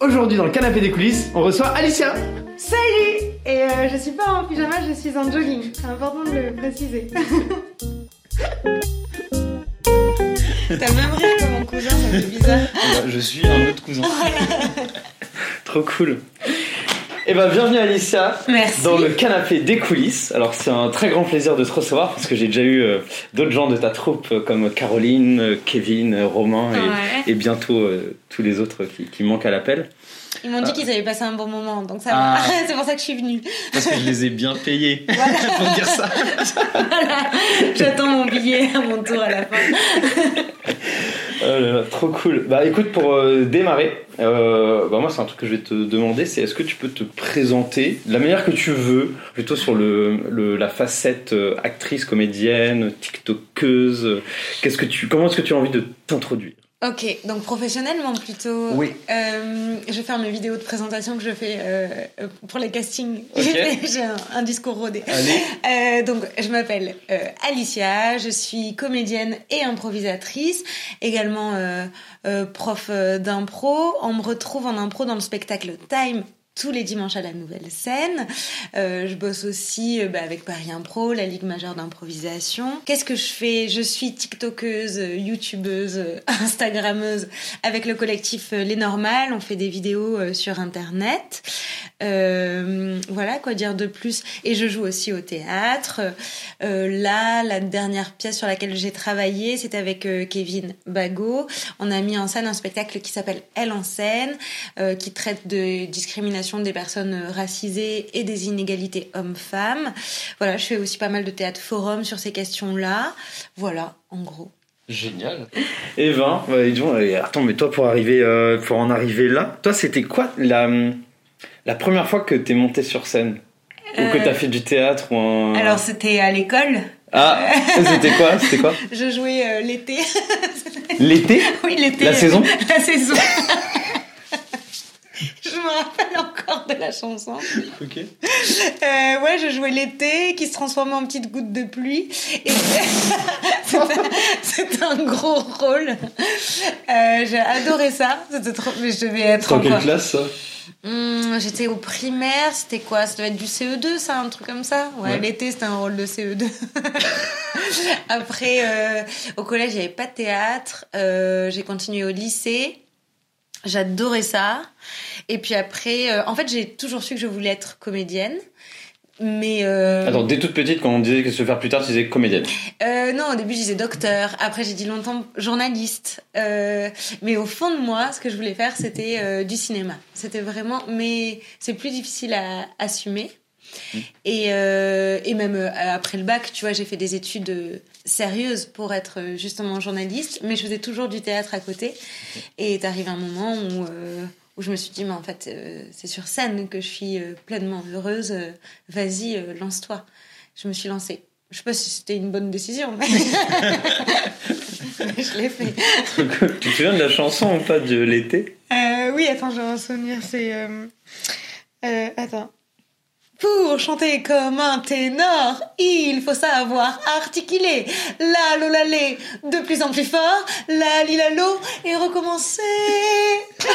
Aujourd'hui, dans le canapé des coulisses, on reçoit Alicia. Salut Et euh, je suis pas en pyjama, je suis en jogging. C'est important de le préciser. T'as le même rire que mon cousin, ça fait bizarre. Bah, je suis un autre cousin. Trop cool. Eh ben, bienvenue Alicia Merci. dans le canapé des coulisses. Alors c'est un très grand plaisir de te recevoir parce que j'ai déjà eu euh, d'autres gens de ta troupe euh, comme Caroline, euh, Kevin, Romain et, Ouais. et bientôt tous les autres qui, qui manquent à l'appel. Ils m'ont dit qu'ils avaient passé un bon moment, donc ça Ah. C'est pour ça que je suis venue. Parce que je les ai bien payés pour dire ça. Voilà. J'attends mon billet à mon tour à la fin. Oh trop cool. Bah écoute, pour euh, démarrer, euh, bah moi c'est un truc que je vais te demander, c'est est-ce que tu peux te présenter de la manière que tu veux, plutôt sur le, le- la facette euh, actrice, comédienne, tiktokeuse. Qu'est-ce que tu, comment est-ce que tu as envie de t'introduire? Ok, donc professionnellement plutôt. Oui. Euh, je vais faire mes vidéos de présentation que je fais euh, euh, pour les castings. Ok. J'ai un, un discours rodé. Allez. Euh, donc, je m'appelle euh, Alicia, je suis comédienne et improvisatrice, également euh, euh, prof d'impro. On me retrouve en impro dans le spectacle Time tous les dimanches à la nouvelle scène. Euh, je bosse aussi euh, bah, avec Paris Impro, la Ligue majeure d'improvisation. Qu'est-ce que je fais? Je suis tiktokeuse, euh, youtubeuse, instagrammeuse avec le collectif Les Normales. On fait des vidéos sur Internet. Voilà, quoi dire de plus? Et je joue aussi au théâtre. Là, la dernière pièce sur laquelle j'ai travaillé, c'est avec Kevin Bagot. On a mis en scène un spectacle qui s'appelle Elle en scène, qui traite de discrimination des personnes euh, racisées et des inégalités hommes-femmes. Voilà, je fais aussi pas mal de théâtre forum sur ces questions-là. Voilà, en gros. Génial. Et ben, bah, euh, attends, mais toi pour arriver, euh, pour en arriver là, toi c'était quoi la, la première fois que t'es monté sur scène? Ou que Euh, t'as fait du théâtre ou un... Alors, c'était à l'école. Ah, c'était quoi? C'était quoi? Je jouais euh, l'été. L'été? Oui, l'été. La saison? La saison. Je me rappelle encore de la chanson. Ok. Euh, ouais, je jouais l'été qui se transformait en petite goutte de pluie. Et c'était- un gros rôle. Euh, J'ai adoré ça. C'était trop. Mais je devais être Dans quelle classe ça? Hmm, J'étais au primaire. C'était quoi? Ça devait être du CE2, ça, un truc comme ça? Ouais, Ouais. l'été c'était un rôle de CE2. Après, euh, au collège, il n'y avait pas de théâtre. Euh, J'ai continué au lycée. J'adorais ça. Et puis après, euh, en fait, j'ai toujours su que je voulais être comédienne. Mais euh, Attends, dès toute petite, quand on disait que se faire plus tard, tu disais comédienne. euh, non, au début, je disais docteur. Après, j'ai dit longtemps journaliste. Euh, mais au fond de moi, ce que je voulais faire, c'était du cinéma. C'était vraiment. Mais c'est plus difficile à assumer. Et, euh, et même euh, après le bac, tu vois, j'ai fait des études euh, sérieuses pour être justement journaliste, mais je faisais toujours du théâtre à côté. Et est arrivé un moment où, euh, où je me suis dit, mais en fait, euh, c'est sur scène que je suis euh, pleinement heureuse. Vas-y, euh, lance-toi. Je me suis lancée. Je sais pas si c'était une bonne décision, mais je l'ai fait. tu te souviens de la chanson ou pas de l'été? Euh, oui, attends, j'ai un souvenir, c'est... euh, euh, attends. Pour chanter comme un ténor, il faut savoir articuler la lolalé de plus en plus fort, la lilalo et recommencer.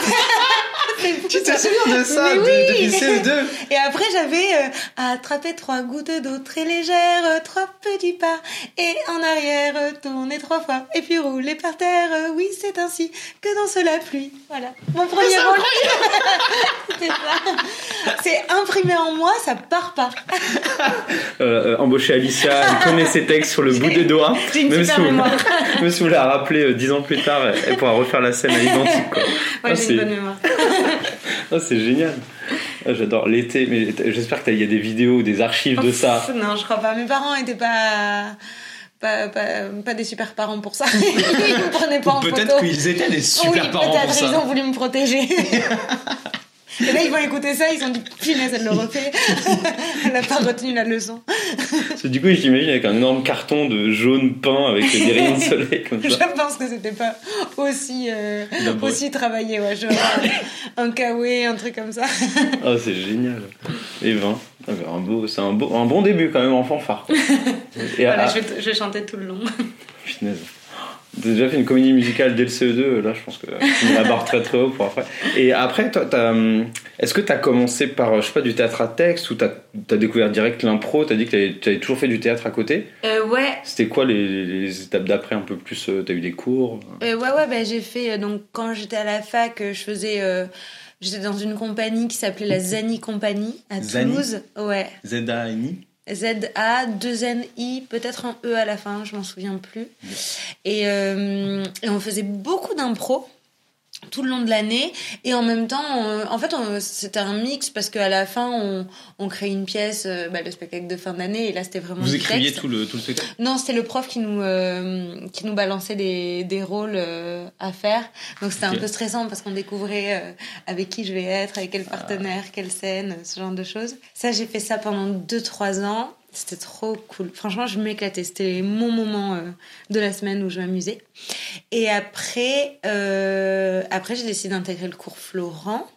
Tu te souviens de ça de- oui. depuis CE2 Et après, j'avais euh, attrapé trois gouttes d'eau très légères, trois petits pas, et en arrière, tourner trois fois, et puis rouler par terre. oui, c'est ainsi que dans la pluie. Voilà. Mon premier rôle. C'était ça. C'est imprimé en moi, ça part pas. euh, euh, Embaucher Alicia, elle connaît ses textes sur le bout des doigts. Une Même super si vous- mémoire. Même si vous la rappelez euh, dix ans plus tard, elle pourra refaire la scène à l'identique. quoi. Ouais, Ah, j'ai c'est- une bonne mémoire. Ah, c'est génial. Ah, J'adore l'été, mais j'espère qu'il y a des vidéos ou des archives de ça. Non, je crois pas. Mes parents étaient pas. Pas, pas, pas des super parents pour ça. Ils me prenaient pas en photo. Peut-être qu'ils étaient des super oui, parents peut-être, pour ils ça. ont voulu me protéger. Et là, ils vont écouter ça, ils ont dit, punaise, elle le refait. elle a pas retenu la leçon. Parce que du coup, j'imagine avec un énorme carton de jaune peint avec des rayons de soleil comme Je ça. pense que c'était pas aussi, euh, aussi travaillé. Ouais, je un kawaii, un truc comme ça. Oh, c'est génial. Et 20. Bah, un, beau, c'est un, beau, un bon début quand même en fanfare. quoi. Et Voilà, je, vais, je chanter tout le long. punaise. T'as déjà fait une comédie musicale dès le CE2, là je pense que tu la barre très très haut pour après. Et après, toi, t'as, hum, est-ce que tu as commencé par, je sais pas, du théâtre à texte ou tu as, découvert direct l'impro Tu as dit que tu avais, toujours fait du théâtre à côté? Euh, Ouais. C'était quoi les, les étapes d'après un peu plus euh, Tu as eu des cours? Euh, Ouais, ouais, bah, j'ai fait, donc quand j'étais à la fac, je faisais. j'étais dans une compagnie qui s'appelait la Zani Compagnie à Toulouse. Ouais. Z-A-N-I Z-A, 2-N-I, peut-être un E à la fin, je m'en souviens plus. Et, et, on faisait beaucoup d'impro tout le long de l'année. Et en même temps en fait c'était un mix parce qu'à la fin on, on crée une pièce euh, bah, le spectacle de fin d'année. Et là c'était vraiment vous écriviez tout le tout le spectacle? Non c'était le prof qui nous euh, qui nous balançait des, des rôles euh, à faire. Donc c'était un peu stressant parce qu'on découvrait avec qui je vais être avec quel partenaire quelle scène ce genre de choses. Ça j'ai fait ça pendant 2-3 ans c'était trop cool. Franchement, je m'éclatais. C'était mon moment euh, de la semaine où je m'amusais. Et après, euh, après j'ai décidé d'intégrer le cours Florent.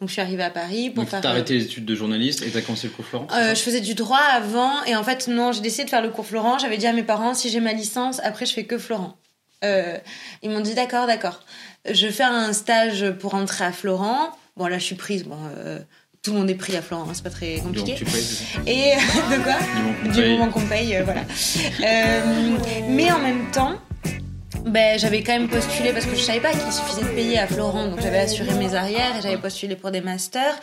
Donc, je suis arrivée à Paris pour Donc, faire. T'as arrêté les études de journaliste et t'as commencé le cours Florent euh, Je faisais du droit avant. Et en fait, non, j'ai décidé de faire le cours Florent. J'avais dit à mes parents, si j'ai ma licence, après, je fais que Florent. ils m'ont dit, d'accord, d'accord. Je fais un stage pour entrer à Florent. Bon, là, je suis prise. Bon tout le monde est pris à Florent, hein, c'est pas très compliqué. Et de quoi Du moment qu'on paye, euh, voilà. Euh, mais en même temps, ben, j'avais quand même postulé parce que je savais pas qu'il suffisait de payer à Florent, donc j'avais assuré mes arrières et j'avais postulé pour des masters.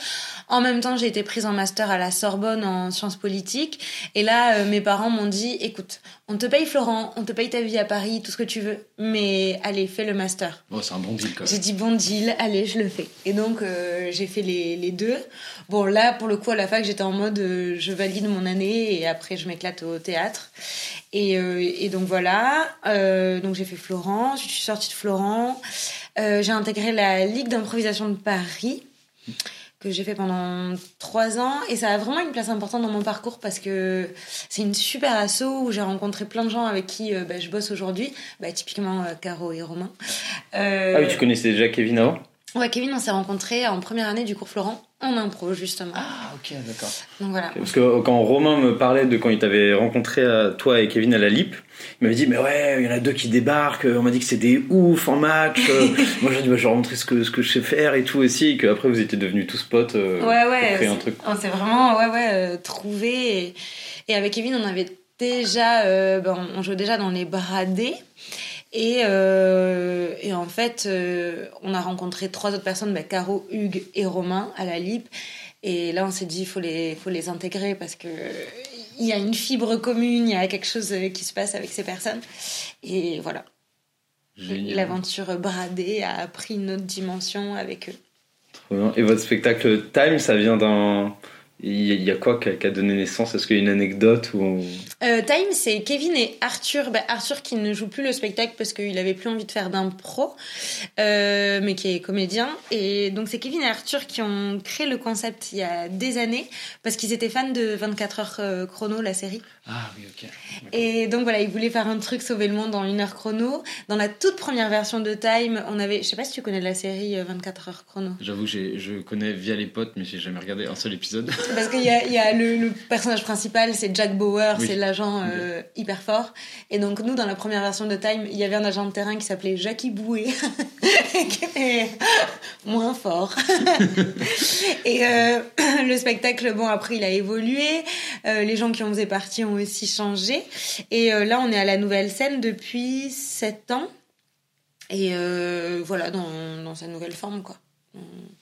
En même temps, j'ai été prise en master à la Sorbonne en sciences politiques. Et là, euh, mes parents m'ont dit, écoute, on te paye Florent, on te paye ta vie à Paris, tout ce que tu veux, mais allez, fais le master. Oh, c'est un bon deal quand même. J'ai dit bon deal, allez, je le fais. Et donc, euh, j'ai fait les, les, deux. Bon, là, pour le coup, à la fac, j'étais en mode, euh, je valide mon année et après, je m'éclate au théâtre. Et, et donc voilà, donc j'ai fait Florent, je suis sortie de Florent, j'ai intégré la Ligue d'improvisation de Paris que j'ai fait pendant trois ans. Et ça a vraiment une place importante dans mon parcours parce que c'est une super asso où j'ai rencontré plein de gens avec qui euh, bah, je bosse aujourd'hui, bah, typiquement euh, Caro et Romain. Euh... Ah oui, tu connaissais déjà Kevin avant? Ouais, Kevin, on s'est rencontrés en première année du cours Florent en impro justement. Ah ok d'accord. Donc voilà. Parce que quand Romain me parlait de quand il t'avait rencontré euh, toi et Kevin à la Lip, il m'avait dit mais ouais il y en a deux qui débarquent, on m'a dit que c'est des ouf en match. Euh. Moi j'ai dit bah, je vais montrer ce que ce que je sais faire et tout aussi et qu'après vous étiez devenus tous potes. Euh, ouais ouais. un truc. On s'est vraiment ouais ouais trouvé et, avec Kevin on avait déjà ben, on jouait déjà dans les bradés. Et, euh, et en fait, euh, on a rencontré trois autres personnes, bah, Caro, Hugues et Romain à la LIP. Et là, on s'est dit, il faut les, faut les intégrer parce que il y a une fibre commune, il y a quelque chose qui se passe avec ces personnes. Et voilà. L'aventure bradée a pris une autre dimension avec eux. Trop bien. Et votre spectacle Time, ça vient d'un il y a quoi qui a, donné naissance? Est-ce qu'il y a une anecdote ou... Euh, Time, c'est Kevin et Arthur. Bah, Arthur qui ne joue plus le spectacle parce qu'il avait plus envie de faire d'impro, euh, mais qui est comédien. Et donc c'est Kevin et Arthur qui ont créé le concept il y a des années parce qu'ils étaient fans de 24 heures euh, chrono, la série. Ah oui, ok. Et donc voilà, ils voulaient faire un truc sauver le monde en une heure chrono. Dans la toute première version de Time, on avait, je sais pas si tu connais la série 24 heures chrono. J'avoue, je connais via les potes, mais j'ai jamais regardé un seul épisode. Parce qu'il y a, y a le, personnage principal, c'est Jack Bauer, c'est l'agent euh, hyper fort. Et donc, nous, dans la première version de Time, il y avait un agent de terrain qui s'appelait Jackie Bouet, qui était moins fort. et euh, le spectacle, bon, après, il a évolué. Euh, les gens qui en faisaient partie ont aussi changé. Et là, on est à la nouvelle scène depuis 7 ans. Et voilà, dans, dans sa nouvelle forme, quoi.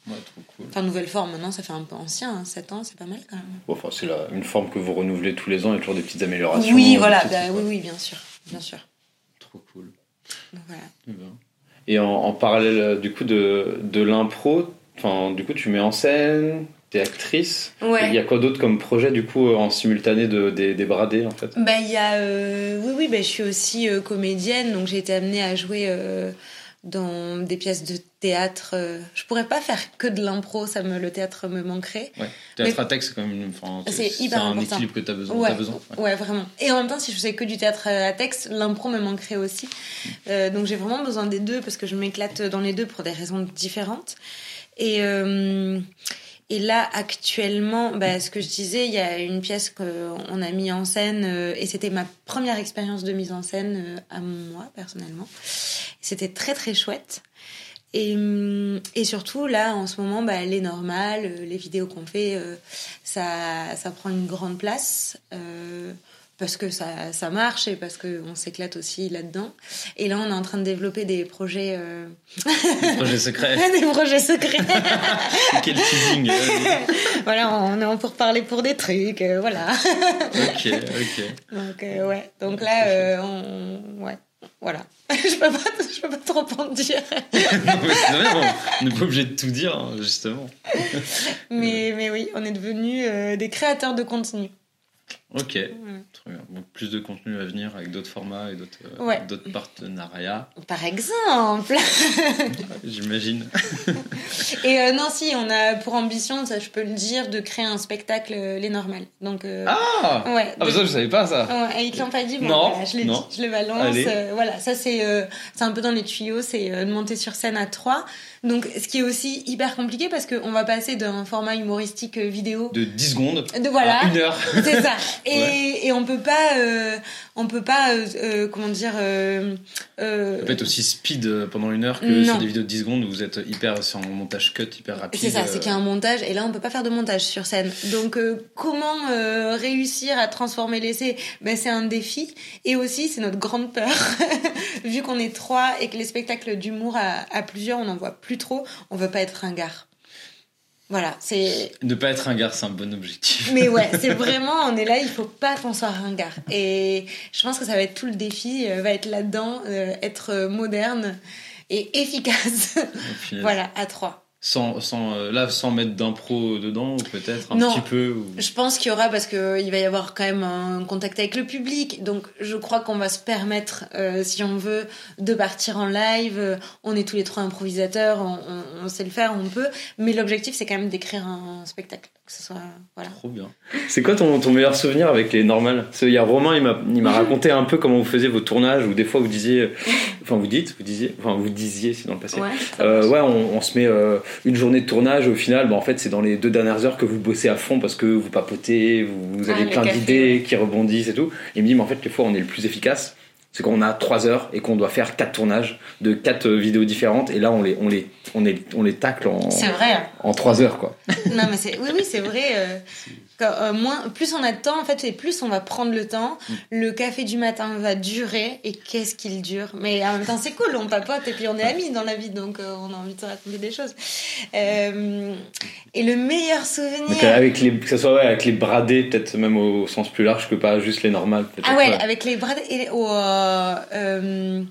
Ouais, trop cool. Enfin, nouvelle forme, maintenant, ça fait un peu ancien, 7 hein, ans, c'est pas mal quand même. enfin, c'est une forme que vous renouvelez tous les ans, il y a toujours des petites améliorations. Oui, voilà, bah, oui, oui, bien sûr, bien sûr. Trop cool. voilà. Et en, en, parallèle, euh, du coup, de, de l'impro, du coup, tu mets en scène, T'es actrice. Ouais. Il y a quoi d'autre comme projet du coup en simultané de, des, des bradés en fait? Bah il y a euh, oui oui bah, je suis aussi euh, comédienne donc j'ai été amenée à jouer dans des pièces de théâtre. Euh, je pourrais pas faire que de l'impro, ça me, le théâtre me manquerait. Ouais. Théâtre à texte, c'est quand même c'est hyper un équilibre que tu as besoin. Ouais. As besoin ouais. vraiment. Et en même temps, si je faisais que du théâtre à texte, l'impro me manquerait aussi. Mm. Euh, donc j'ai vraiment besoin des deux parce que je m'éclate dans les deux pour des raisons différentes. Et, euh, Et là, actuellement, bah, ce que je disais, il y a une pièce qu'on a mis en scène, euh, et c'était ma première expérience de mise en scène euh, à moi, personnellement. C'était très très chouette. Et, hum, et surtout, là, en ce moment, bah, elle est normale. euh, Les vidéos qu'on fait, euh, ça, ça prend une grande place. euh, parce que ça, ça marche et parce qu'on s'éclate aussi là-dedans. Et là, on est en train de développer des projets, euh, Projet secret. des projets secrets. Quel teasing. voilà, on est en pour parler pour des trucs, voilà. Ok, ok. Donc ouais, donc là, on, ouais, voilà. je peux pas, je peux pas trop en dire. non, on n'est pas obligé de tout dire, hein, justement. Mais mais oui, on est devenus euh, des créateurs de contenu. Ok, très Mm. bien. Donc plus de contenu à venir avec d'autres formats et d'autres euh, Ouais. d'autres partenariats, Par exemple. j'imagine. Et euh, non, si, on a pour ambition, ça je peux le dire, de créer un spectacle euh, Les Normales. Donc, euh, Ah ouais. Ah, bah ça, je savais pas ça. Ouais, et ils l'ont pas dit, bon, Non, voilà, je l'ai non. dit, je le balance. Euh, voilà, ça c'est c'est un peu dans les tuyaux, c'est de monter sur scène à trois. Donc, ce qui est aussi hyper compliqué parce qu'on va passer d'un format humoristique euh, vidéo De 10 secondes de voilà. à 1 heure. C'est ça. Et, Ouais. et on peut pas, euh, on peut pas, euh, euh, comment dire, euh, euh, Ça peut être aussi speed euh, pendant une heure que Non. sur des vidéos de 10 secondes où vous êtes hyper c'est en montage cut, hyper rapide. C'est ça, c'est euh, qu'il y a un montage et là on peut pas faire de montage sur scène. Donc euh, comment euh, réussir à transformer l'essai? Ben, C'est un défi et aussi c'est notre grande peur. Vu qu'on est trois et que les spectacles d'humour à, à plusieurs on n'en voit plus trop, on veut pas être ringard. Voilà, c'est. Ne pas être un gars, c'est un bon objectif. Mais ouais, c'est vraiment, on est là, il faut pas qu'on soit ringard. Et je pense que ça va être tout le défi, euh, va être là-dedans, euh, être euh, moderne et efficace. Voilà, à trois. Sans, sans, euh, là, sans mettre d'impro dedans, ou peut-être un Non. petit peu. ou- Je pense qu'il y aura parce que il va y avoir quand même un contact avec le public, donc je crois qu'on va se permettre, euh, si on veut, de partir en live. Euh, On est tous les trois improvisateurs, on, on- on sait le faire, on peut. Mais l'objectif, c'est quand même d'écrire un spectacle, que ce soit voilà. Trop bien. C'est quoi ton, ton meilleur souvenir avec les normales? Qu'il y a Romain, il m'a il m'a raconté un peu comment vous faisiez vos tournages, ou des fois vous disiez, enfin vous dites, vous disiez, enfin vous disiez, c'est dans le passé. Ouais. Euh, ouais, on, on se met euh, une journée de tournage. Au final, bah, en fait, c'est dans les deux dernières heures que vous bossez à fond parce que vous papotez, vous, vous avez Ah, le plein d'idées ouais. qui rebondissent et tout. Et il me dit, mais en fait, les fois on est le plus efficace, c'est quand on a trois heures et qu'on doit faire quatre tournages de quatre euh, vidéos différentes. Et là, on les, on les, on les, on les tacle en, vrai. en trois heures, quoi. non mais c'est oui oui c'est vrai. Euh, moins plus on a de temps en fait et plus on va prendre le temps. Le café du matin va durer et qu'est-ce qu'il dure? Mais en même temps c'est cool, on papote et puis on est amis dans la vie donc euh, on a envie de se raconter des choses. Euh, et le meilleur souvenir. Donc, avec les, que ce soit ouais, avec les bradés, peut-être même au sens plus large que pas juste les normales. Ah ouais, avec les et euh,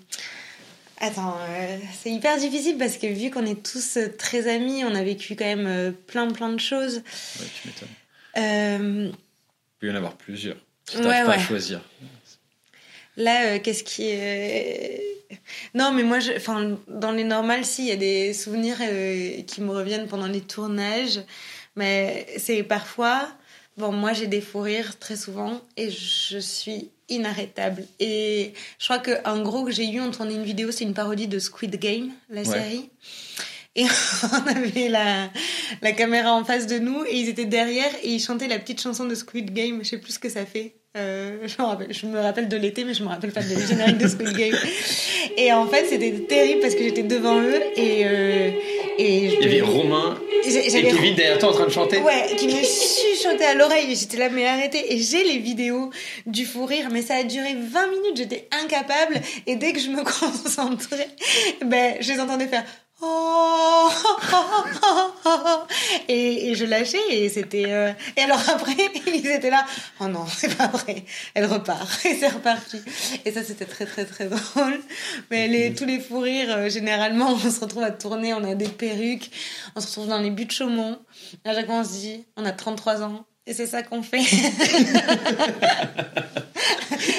Attends, euh, c'est hyper difficile parce que vu qu'on est tous très amis, on a vécu quand même euh, plein plein de choses. Ouais, tu m'étonnes. Euh, Il peut y en avoir plusieurs. Tu Ouais, t'arrives pas ouais. à choisir. Là, euh, qu'est-ce qui est... Non, mais moi, je... enfin, dans les normales, si, il y a des souvenirs euh, qui me reviennent pendant les tournages. Mais c'est parfois... Bon, moi, j'ai des fous rires très souvent et je suis inarrêtable. Et je crois qu'un gros que j'ai eu, on tournait une vidéo, c'est une parodie de Squid Game, la Ouais. série. Et on avait la, la caméra en face de nous et ils étaient derrière et ils chantaient la petite chanson de Squid Game. Je sais plus ce que ça fait. Euh, je, me rappelle, je me rappelle de l'été, mais je me rappelle pas de générique de Squid Game. Et en fait, c'était terrible parce que j'étais devant eux et, euh, et je Il y avait Romain et Kevin derrière toi en train de chanter. Ouais, qui me chuchotait à l'oreille. J'étais là, mais arrêtez. Et j'ai les vidéos du fou rire, mais ça a duré 20 minutes. J'étais incapable. Et dès que je me concentrais, ben, je les entendais faire. Oh et, et je lâchais et c'était euh, et alors après ils étaient là. Oh non c'est pas vrai. Elle repart et c'est reparti. Et ça c'était très très très drôle. Mais les, tous les fous rires euh, généralement on se retrouve à tourner on a des perruques on se retrouve dans les buts de Chaumont. À chaque fois on se dit on a 33 ans et c'est ça qu'on fait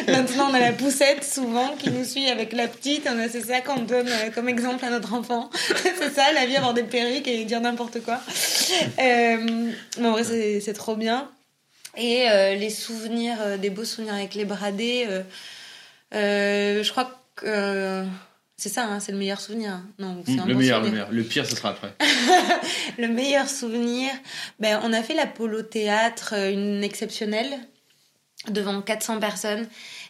Maintenant, on a la poussette souvent qui nous suit avec la petite. C'est ça qu'on donne euh, comme exemple à notre enfant. c'est ça, la vie, avoir des perruques et dire n'importe quoi. Euh, mais en vrai, c'est trop bien. Et euh, les souvenirs, euh, des beaux souvenirs avec les bradés, euh, euh, je crois que euh, C'est ça, hein, c'est le meilleur souvenir. Non, c'est Mmh, un le bon meilleur, le souvenir. meilleur. Le pire, ce sera après. Le meilleur souvenir, ben, on a fait l'Apollo Théâtre, euh, une exceptionnelle, devant 400 personnes.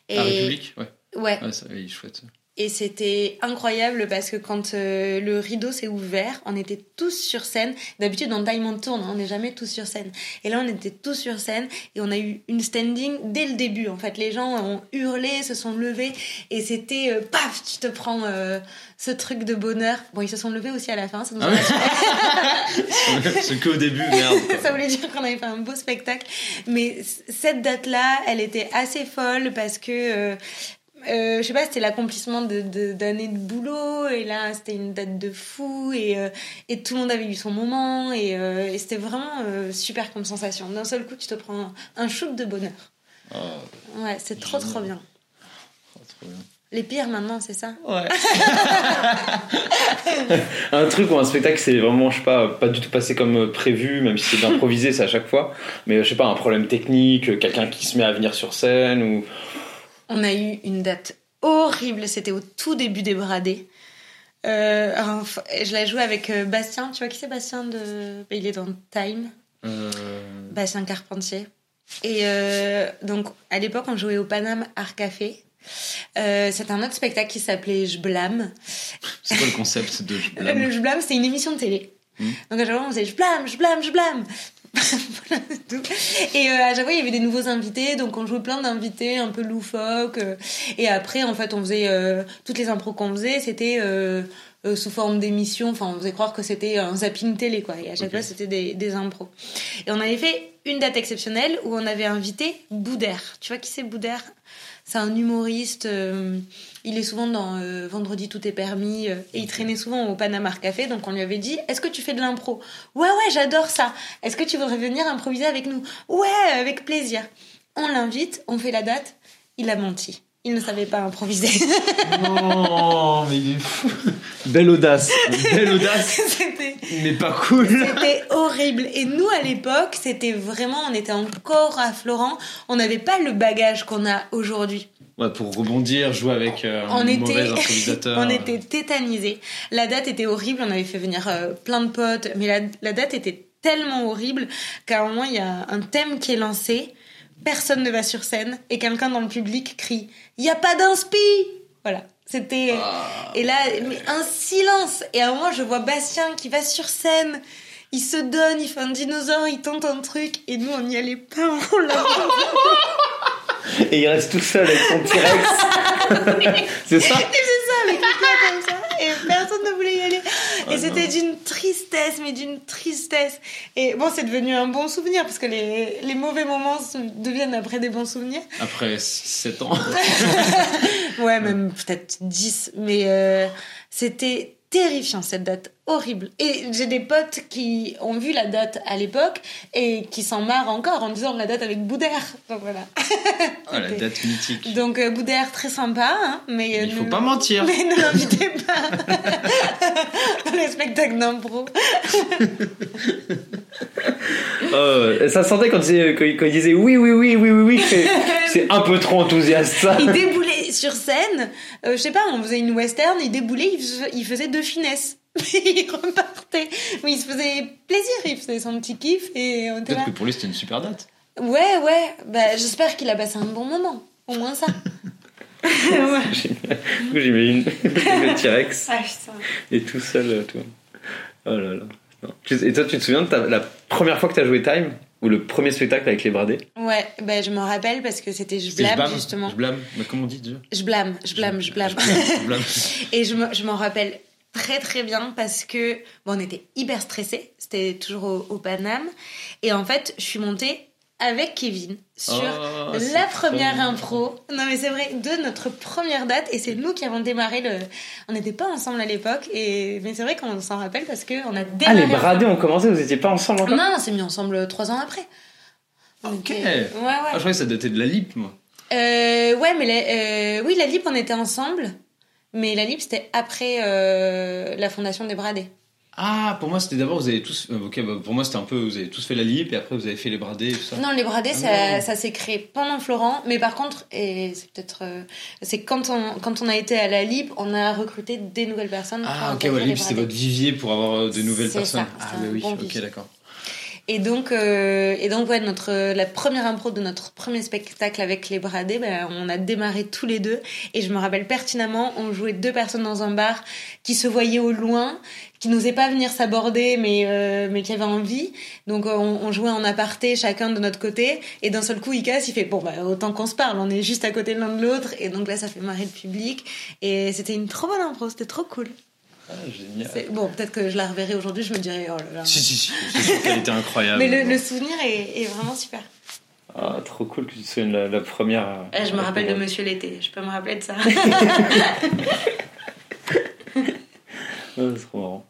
Et, La République Ouais. Ouais, Ouais, ça, oui, chouette. Et c'était incroyable parce que quand euh, le rideau s'est ouvert, on était tous sur scène. D'habitude, dans Time on tourne, hein, on n'est jamais tous sur scène. Et là, on était tous sur scène et on a eu une standing dès le début. En fait, les gens ont hurlé, se sont levés et c'était euh, paf, tu te prends euh, ce truc de bonheur. Bon, ils se sont levés aussi à la fin, ça nous a Ah rassurés. C'est qu'au début, merde. ça voulait dire qu'on avait fait un beau spectacle. Mais cette date-là, elle était assez folle parce que, euh, je sais pas, c'était l'accomplissement de- de- d'années de, boulot. Et là, c'était une date de fou. Et, euh, et tout le monde avait eu son moment. Et, euh, et c'était vraiment euh, super comme sensation. D'un seul coup, tu te prends un, un shoot de bonheur. Oh, Ouais, c'est trop, trop bien. oh, trop bien. Les pires maintenant, c'est ça? Ouais. Un truc ou un spectacle, c'est vraiment, je sais pas, pas du tout passé comme prévu, même si c'est d'improviser, c'est à chaque fois. Mais je sais pas, un problème technique, quelqu'un qui se met à venir sur scène ou. On a eu une date horrible, c'était au tout début des Bradés. Euh, je l'ai joué avec euh, Bastien, tu vois qui c'est Bastien de... bah, Il est dans Time, Euh, Bastien Carpentier. Et euh, donc à l'époque on jouait au Paname Art Café. Euh, C'était un autre spectacle qui s'appelait Je blâme. c'est quoi le concept de je Le blâme Je blâme, c'est une émission de télé. Hmm. Donc à chaque fois, on faisait Je blâme, je blâme, je blâme. Voilà, c'est tout. Et euh, à chaque fois, il y avait des nouveaux invités, donc on jouait plein d'invités un peu loufoques. euh, et après, en fait, on faisait euh, toutes les impros qu'on faisait, c'était sous forme d'émission. Enfin, on faisait croire que c'était un zapping télé, quoi. Et à chaque fois, c'était des, des impros. Et on avait fait une date exceptionnelle où on avait invité Boudère. Tu vois qui c'est Boudère? C'est un humoriste. euh, il est souvent dans euh, Vendredi tout est permis euh, et il traînait souvent au Panama Café. Donc on lui avait dit Est-ce que tu fais de l'impro? Ouais, ouais, j'adore ça. Est-ce que tu voudrais venir improviser avec nous? Ouais, avec plaisir. On l'invite, on fait la date. Il a menti. Il ne savait pas improviser. Non, mais il est fou. Belle audace. Belle audace, C'était mais pas cool. C'était horrible. Et nous, à l'époque, c'était vraiment, on était encore à Florent. On n'avait pas le bagage qu'on a aujourd'hui. Ouais, pour rebondir, jouer avec euh, un On mauvais était, improvisateur. on était tétanisés. La date était horrible. On avait fait venir euh, plein de potes, mais la, la date était tellement horrible qu'à un moment, il y a un thème qui est lancé. Personne ne va sur scène et quelqu'un dans le public crie "Il y a pas d'inspi." Voilà. C'était Ah. et là mais un silence et à un moment je vois Bastien qui va sur scène. Il se donne, il fait un dinosaure, il tente un truc et nous on n'y allait pas, on l'a Et il reste tout seul avec son T-Rex. c'est ça Il faisait ça avec comme ça et personne ne voulait et c'était d'une tristesse, mais d'une tristesse. Et bon, c'est devenu un bon souvenir parce que les, les mauvais moments deviennent après des bons souvenirs. Après 7 ans. Ouais, même peut-être 10. Mais euh, c'était terrifiant cette date, horrible. Et j'ai des potes qui ont vu la date à l'époque et qui s'en marrent encore en disant la date avec Boudère. Donc voilà. Ah, la date mythique. Donc euh, Boudère, très sympa, hein, mais... euh, Il faut ne- pas mentir. Mais ne l'invitez pas dans les spectacles d'impro. Euh, Ça se sentait quand, il- quand il quand il disait oui, oui, oui, oui, oui, oui. c'est- C'est un peu trop enthousiaste ça. Il déboulait sur scène, euh, je sais pas, on faisait une western, il déboulait, il faisait, il faisait de finesse. il repartait. Mais il se faisait plaisir, il faisait son petit kiff et on était Peut-être là. que pour lui c'était une super date. Ouais, ouais, bah, j'espère qu'il a passé un bon moment. Au moins ça. ouais. Du coup, j'imagine le T-Rex Ah, et tout seul. Tout. Oh là là. Non. Et toi, tu te souviens de ta- la première fois que tu as joué Time? Ou le premier spectacle avec les bradés Ouais, bah, je m'en rappelle parce que c'était je blâme, justement. Je blâme. Mais comment on dit déjà Je blâme, je blâme, je blâme. Je blâme. Et je me- je m'en rappelle très très bien parce que bon, on était hyper stressés. C'était toujours au, au Paname. Et en fait, je suis montée avec Kevin sur Oh, la première impro. Non mais c'est vrai, de notre première date. Et c'est nous qui avons démarré le... On n'était pas ensemble à l'époque. Et... Mais c'est vrai qu'on s'en rappelle parce qu'on a Ah, démarré... les bradés ont commencé, vous étiez pas ensemble encore? Non, on s'est mis ensemble trois ans après. On Ok. était- Ouais, ouais. Ah, je croyais que ça datait de la lip, moi. Euh, ouais, mais la- euh, oui, la LIP, on était ensemble. Mais la LIP, c'était après euh, la fondation des Bradés. Ah, pour moi, c'était d'abord, vous avez tous. euh, ok, bah, pour moi, c'était un peu. Vous avez tous fait la lip et après, vous avez fait les bradés et tout ça. Non, les bradés, Ah, ça, s'est créé pendant Florent, mais par contre, et c'est peut-être, euh, c'est quand on quand on a été à la LIP, on a recruté des nouvelles personnes. Ah, ok, ouais, les lip, c'était votre vivier pour avoir euh, de nouvelles personnes. ça, ah, c'est oui, bon ok, d'accord. Et donc, euh, et donc ouais, notre la première impro de notre premier spectacle avec les bradés, ben, on a démarré tous les deux. Et je me rappelle pertinemment, on jouait deux personnes dans un bar qui se voyaient au loin, qui n'osaient pas venir s'aborder, mais euh, mais qui avaient envie. Donc euh, on, jouait en aparté, chacun de notre côté. Et d'un seul coup, il casse, fait bon bah autant qu'on se parle, on est juste à côté l'un de l'autre. Et donc là, ça fait marrer le public. Et c'était une trop bonne impro, c'était trop cool. Ah, génial. Bon, peut-être que je la reverrai aujourd'hui, je me dirais oh là là. Si, si, si, c'est sûr qu'elle était incroyable. Mais le, le souvenir est, est vraiment super. Ah, trop cool que tu te souviennes la, la première. Eh, je me rappelle de. Monsieur l'été, je peux me rappeler de ça. Ouais, c'est trop marrant.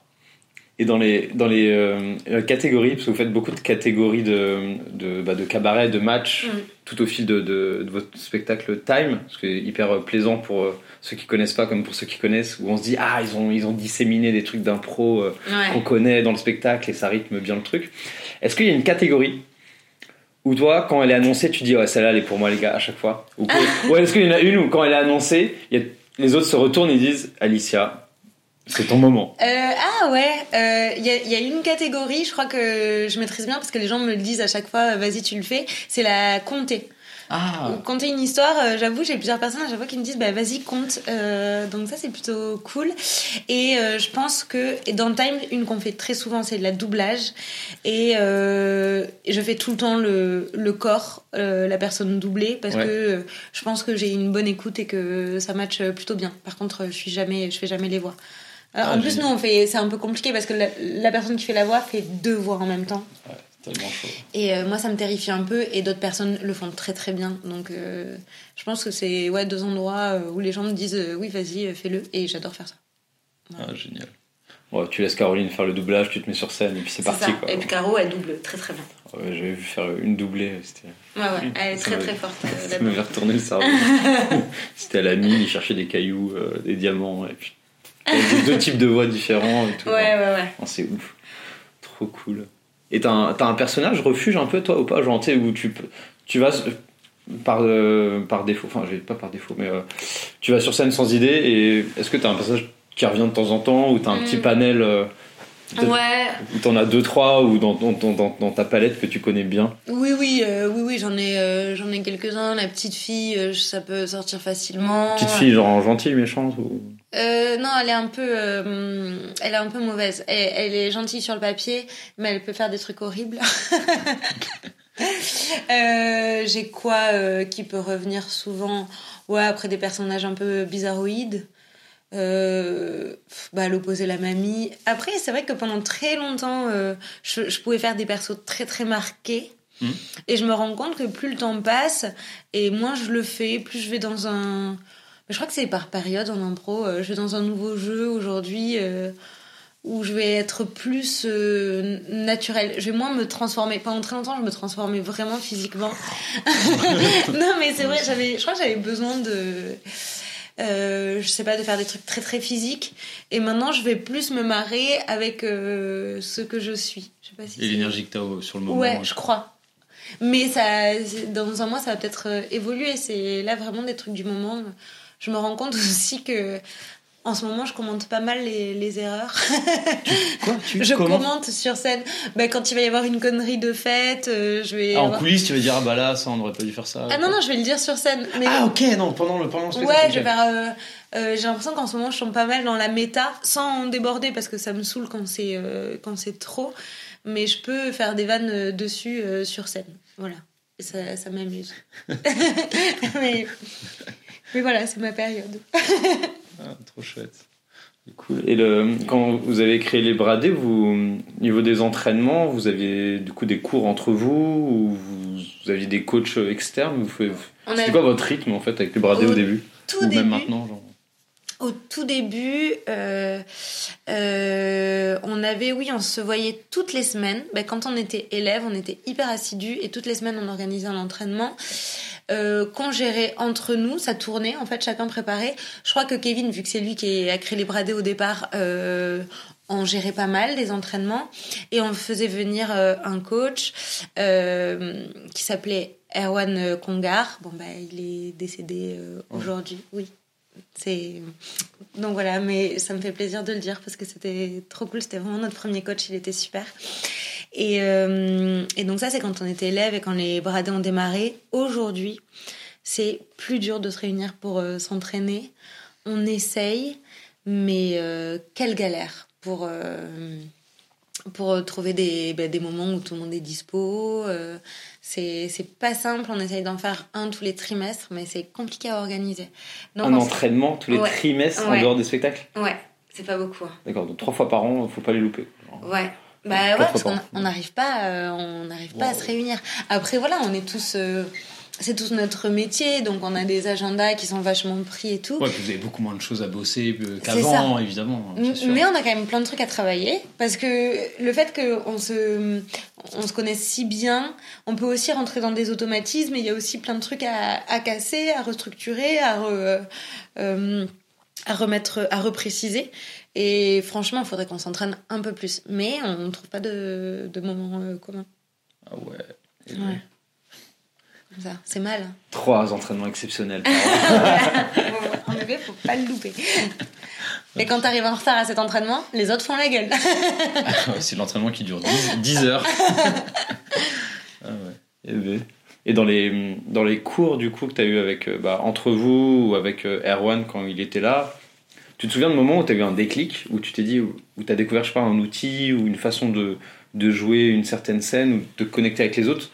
Et dans les, dans les euh, catégories, parce que vous faites beaucoup de catégories de, de, bah, de cabaret, de match, Mm. tout au fil de, de, de votre spectacle Time, ce qui est hyper plaisant pour euh, ceux qui connaissent pas comme pour ceux qui connaissent, où on se dit ah ils ont, ils ont disséminé des trucs d'impro euh, qu'on connaît dans le spectacle et ça rythme bien le truc. Est-ce qu'il y a une catégorie où toi, quand elle est annoncée, tu dis ouais celle-là elle est pour moi les gars à chaque fois? Ou ouais, est-ce qu'il y en a une où quand elle est annoncée, il y a- les autres se retournent et disent Alicia, c'est ton moment. Euh, ah ouais, il y, a, y a une catégorie, je crois que je maîtrise bien parce que les gens me le disent à chaque fois, vas-y tu le fais, c'est la compter. Ah, Compter une histoire, euh, j'avoue, j'ai plusieurs personnes à chaque fois qui me disent, bah vas-y compte. Euh, donc ça c'est plutôt cool. Et euh, je pense que et dans Time, une qu'on fait très souvent, c'est de la doublage. Et, je fais tout le temps le, le corps, la personne doublée, parce Ouais. que je pense que j'ai une bonne écoute et que ça match plutôt bien. Par contre, je suis jamais, je fais jamais les voix. Ah, en plus, nous, on fait, c'est un peu compliqué parce que la, la personne qui fait la voix fait deux voix en même temps. Tellement chaud. Et euh, moi, ça me terrifie un peu, et d'autres personnes le font très très bien. Donc, euh, je pense que c'est ouais, deux endroits euh, où les gens me disent euh, oui, vas-y, fais-le, et j'adore faire ça. Ah, génial. Tu laisses Caroline faire le doublage, tu te mets sur scène et puis c'est parti. ça. Quoi. Et puis Caro, elle double très très bien. Ouais, J'avais vu faire une doublée. Ouais, ouais, elle est Ça très très forte Ça m'avait retourné le cerveau. c'était à la mine, il cherchait des cailloux, euh, des diamants, et puis. il y avait deux types de voix différents et tout. Ouais, ouais, ouais. Oh, c'est ouf. Trop cool. Et t'as un, personnage refuge un peu, toi, ou pas Genre, tu sais, où tu, tu vas euh, par, euh, par défaut, enfin, je vais pas par défaut, mais euh, tu vas sur scène sans idée, et est-ce que t'as un personnage qui revient de temps en temps, ou t'as un petit Mm. panel, euh, Ouais, ou t'en as deux, trois, ou dans, dans, dans, dans- dans ta palette que tu connais bien oui, oui, euh, oui, oui, j'en ai, euh, j'en ai quelques-uns. La petite fille, euh, ça peut sortir facilement. Petite fille, genre gentille, méchante ou... Non, elle est un peu, elle est un peu mauvaise. Elle, elle est gentille sur le papier, mais elle peut faire des trucs horribles. J'ai quoi qui peut revenir souvent? Ouais, après des personnages un peu bizarroïdes. Euh, bah, l'opposé la mamie. Après, c'est vrai que pendant très longtemps, euh, je, je pouvais faire des persos très très marqués. Mhm. Et je me rends compte que plus le temps passe, et moins je le fais, plus je vais dans un. Je crois que c'est par période en impro. Euh, Je vais dans un nouveau jeu aujourd'hui euh, où je vais être plus euh, naturelle. Je vais moins me transformer. Pendant très longtemps, je me transformais vraiment physiquement. non, mais c'est vrai, j'avais, je crois que j'avais besoin de. Euh, je sais pas, de faire des trucs très très physiques. Et maintenant, je vais plus me marrer avec euh, ce que je suis. Je sais pas si Et l'énergie que t'as sur le moment. Ouais, je crois. Mais ça, dans un mois, ça va peut-être euh, évoluer. C'est là vraiment des trucs du moment. Je me rends compte aussi que en ce moment, je commente pas mal les, les erreurs. Quoi tu je comment commente sur scène. Ben, quand il va y avoir une connerie de fête, euh, je vais. Ah, en avoir- coulisses, tu vas dire, ah bah là, ça, on aurait pas dû faire ça. Ah non, non, je vais le dire sur scène. Mais... Ah, ok, non, pendant le, pendant le spectacle. Ouais, je vais faire. euh, euh, J'ai l'impression qu'en ce moment, je tombe pas mal dans la méta, sans déborder parce que ça me saoule quand c'est quand c'est trop. Mais je peux faire des vannes dessus sur scène. Voilà. Et ça, ça m'amuse. mais, mais voilà, c'est ma période. Ah, trop chouette. Cool. Et le, quand vous avez créé les bradés, vous, au niveau des entraînements, vous aviez du coup des cours entre vous ou vous, vous aviez des coachs externes? Vous On C'était a quoi votre rythme en fait avec les bradés au, Au début? tout Ou début. même maintenant, genre? Au tout début, euh, euh, on avait, oui, on se voyait toutes les semaines. Ben, quand on était élève, on était hyper assidus et toutes les semaines, on organisait un entraînement. Euh, qu'on gérait entre nous, ça tournait, en fait, chacun préparait. Je crois que Kevin, vu que c'est lui qui a créé les bradés au départ, on gérait pas mal les entraînements et on faisait venir un coach qui s'appelait Erwan Congar. Bon, bah, il est décédé aujourd'hui, oui. C'est donc voilà, mais ça me fait plaisir de le dire parce que c'était trop cool. C'était vraiment notre premier coach, il était super. Et, euh, et donc ça, c'est quand on était élève et quand les bradés ont démarré. Aujourd'hui, c'est plus dur de se réunir pour euh, s'entraîner. On essaye, mais euh, quelle galère pour pour trouver des, ben, des moments où tout le monde est dispo. euh, c'est pas simple. On essaye d'en faire un tous les trimestres, mais c'est compliqué à organiser. Donc, Un entraînement tous les Ouais. trimestres en dehors des spectacles Ouais, c'est pas beaucoup. hein. D'accord, donc trois fois par an, faut pas les louper. Genre. Ouais. Bah ouais, parce par qu'on n'arrive pas, euh, on n'arrive pas à se réunir. Après voilà, on est tous, euh, c'est tous notre métier, donc on a des agendas qui sont vachement pris et tout. Ouais, puis vous avez beaucoup moins de choses à bosser qu'avant, évidemment. Mais on a quand même plein de trucs à travailler parce que le fait qu'on se, on se connaisse si bien, on peut aussi rentrer dans des automatismes. Et il y a aussi plein de trucs à, à casser, à restructurer, à, re- euh, à remettre, à repréciser. Et franchement, il faudrait qu'on s'entraîne un peu plus. Mais on ne trouve pas de, de moments euh, communs. Ah ouais. Et Ouais. Comme ça, c'est mal. hein. Trois entraînements exceptionnels. en effet, faut pas le louper. Et quand t'arrives en retard à cet entraînement, les autres font la gueule. Ouais, c'est l'entraînement qui dure 10, 10 heures. Ah ouais. Et, ben, et dans les dans les cours du coup que tu as eu avec euh, bah, entre vous ou avec euh, Erwan quand il était là, tu te souviens de moments où tu as eu un déclic où tu t'es dit où, tu as découvert je sais pas un outil ou une façon de de jouer une certaine scène ou de te connecter avec les autres?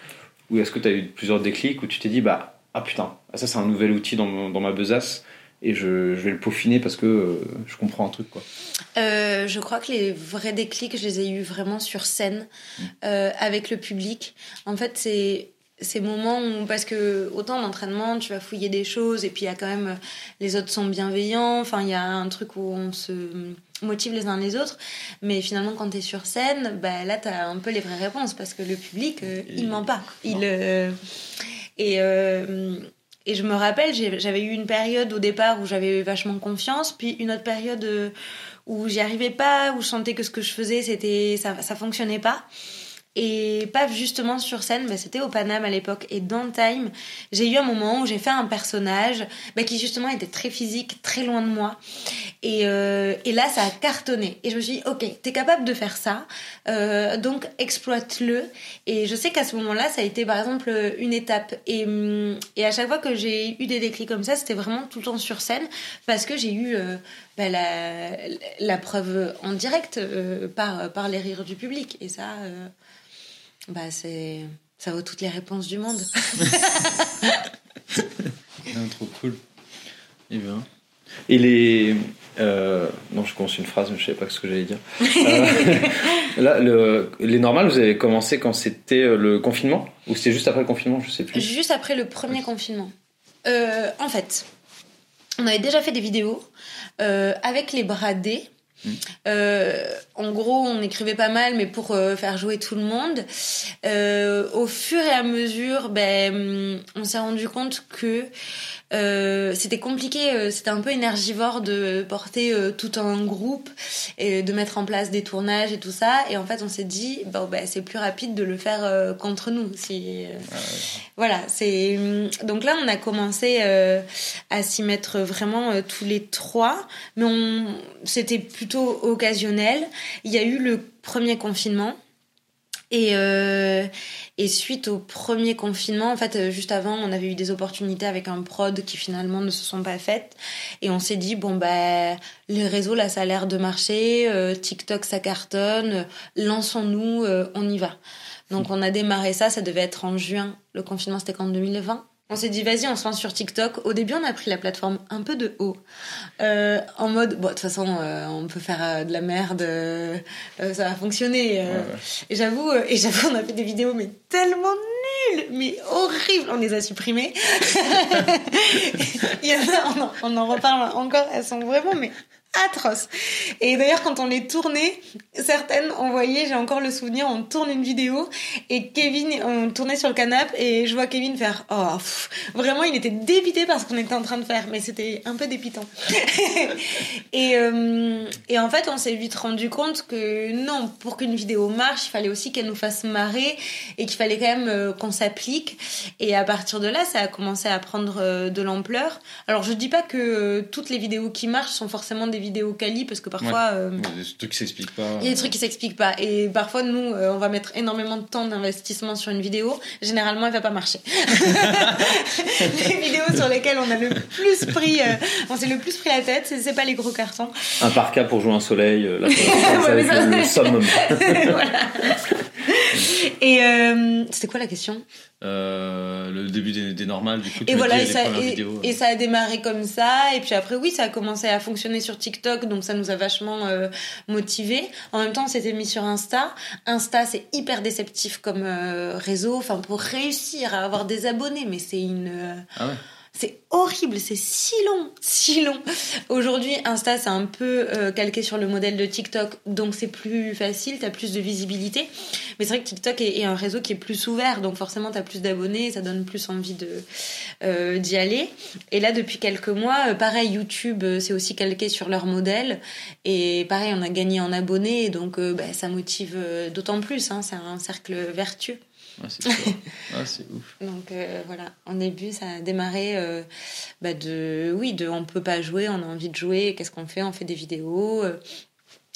Ou est-ce que tu as eu plusieurs déclics où tu t'es dit bah ah putain ça c'est un nouvel outil dans, mon- dans ma besace et je, je vais le peaufiner parce que euh, je comprends un truc quoi. Euh, je crois que les vrais déclics, je les ai eus vraiment sur scène, euh, avec le public. En fait, c'est ces moments où, parce que autant d'entraînement, tu vas fouiller des choses, et puis il y a quand même, les autres sont bienveillants, enfin, il y a un truc où on se motive les uns les autres, mais finalement, quand tu es sur scène, bah, là, tu as un peu les vraies réponses, parce que le public, euh, il ment pas. Il, euh, et, euh, et je me rappelle, j'avais eu une période au départ où j'avais vachement confiance, puis une autre période où j'y arrivais pas, où je sentais que ce que je faisais, c'était ça, ça fonctionnait pas. Et pas justement sur scène, mais c'était au Paname à l'époque. Et dans Time, j'ai eu un moment où j'ai fait un personnage bah, qui justement était très physique, très loin de moi. Et, euh, et là, ça a cartonné. Et je me suis dit, ok, t'es capable de faire ça, euh, donc exploite-le. Et je sais qu'à ce moment-là, ça a été par exemple une étape. Et, hum, et à chaque fois que j'ai eu des déclics comme ça, c'était vraiment tout le temps sur scène, parce que j'ai eu euh, bah, la, la preuve en direct par, par les rires du public. Et ça, bah, c'est, ça vaut toutes les réponses du monde. Ah, trop cool. Et bien. Et les. euh, non, je commence une phrase, mais je savais pas ce que j'allais dire. Euh, là, le, les normales, vous avez commencé quand c'était euh, le confinement? Ou c'était juste après le confinement Je sais plus. Juste après le premier confinement. Euh, en fait, on avait déjà fait des vidéos euh, avec les bradés. Euh, en gros, on écrivait pas mal, mais pour euh, faire jouer tout le monde. Euh, au fur et à mesure, ben, on s'est rendu compte que c'était compliqué, c'était un peu énergivore de porter tout un groupe et de mettre en place des tournages et tout ça. Et en fait, on s'est dit, bon, ben, c'est plus rapide de le faire contre nous. Si, Voilà, c'est hum, donc là on a commencé à s'y mettre vraiment tous les trois, mais on c'était plutôt occasionnel. Il y a eu le premier confinement. Et, euh, et suite au premier confinement, en fait, juste avant, on avait eu des opportunités avec un prod qui finalement ne se sont pas faites. Et on s'est dit, bon, bah, les réseaux, là, ça a l'air de marcher. euh, TikTok, ça cartonne. Lançons-nous, euh, on y va. Donc on a démarré ça, ça devait être en juin. Le confinement, c'était qu'en 2020. On s'est dit, vas-y, on se lance sur TikTok. Au début, on a pris la plateforme un peu de haut. Euh, en mode, bon, de toute façon, euh, on peut faire euh, de la merde, ça va fonctionner. Et j'avoue, euh, et j'avoue, on a fait des vidéos, mais tellement nulles, mais horribles. On les a supprimées. Il y en a, on en, on en reparle encore, elles sont vraiment, mais atroce. Et d'ailleurs, quand on les tournait, certaines, on voyait, j'ai encore le souvenir, on tourne une vidéo et Kevin, on tournait sur le canapé et je vois Kevin faire, oh, vraiment, il était dépité par ce qu'on était en train de faire, mais c'était un peu dépitant. et, euh, et en fait, on s'est vite rendu compte que non, pour qu'une vidéo marche, il fallait aussi qu'elle nous fasse marrer et qu'il fallait quand même euh, qu'on s'applique. Et à partir de là, ça a commencé à prendre euh, de l'ampleur. Alors, je dis pas que toutes les vidéos qui marchent sont forcément des vidéos quali parce que parfois euh, Il y a des trucs qui s'expliquent pas. il y a des trucs qui s'expliquent pas et parfois nous euh, on va mettre énormément de temps d'investissement sur une vidéo généralement elle va pas marcher les vidéos sur lesquelles on a le plus pris euh, on s'est le plus pris la tête c'est- c'est pas les gros cartons Un parka pour jouer un soleil, euh, là, ça, le summum. Voilà. et euh, c'était quoi la question? Euh, le début des, des normales, du coup, tu et voilà, et les ça, premières et, vidéos. et ça a démarré comme ça, et puis après, oui, ça a commencé à fonctionner sur TikTok, donc ça nous a vachement euh, motivés. En même temps, on s'était mis sur Insta. Insta, c'est hyper déceptif comme euh, réseau, enfin, pour réussir à avoir des abonnés, mais c'est une. euh, Ah ouais? C'est horrible, c'est si long, si long. Aujourd'hui, Insta, c'est un peu euh, calqué sur le modèle de TikTok, donc c'est plus facile, t'as plus de visibilité. Mais c'est vrai que TikTok est, un réseau qui est plus ouvert, donc forcément t'as plus d'abonnés, ça donne plus envie euh, d'y aller. Et là, depuis quelques mois, euh, pareil, YouTube, c'est aussi calqué sur leur modèle, et pareil, on a gagné en abonnés, donc bah, ça motive d'autant plus. Hein, c'est un cercle vertueux. C'est sûr. Ah, c'est ouf. Donc euh, voilà, en début, ça a démarré euh, bah, de oui, de on peut pas jouer, on a envie de jouer, qu'est-ce qu'on fait? On fait des vidéos. euh.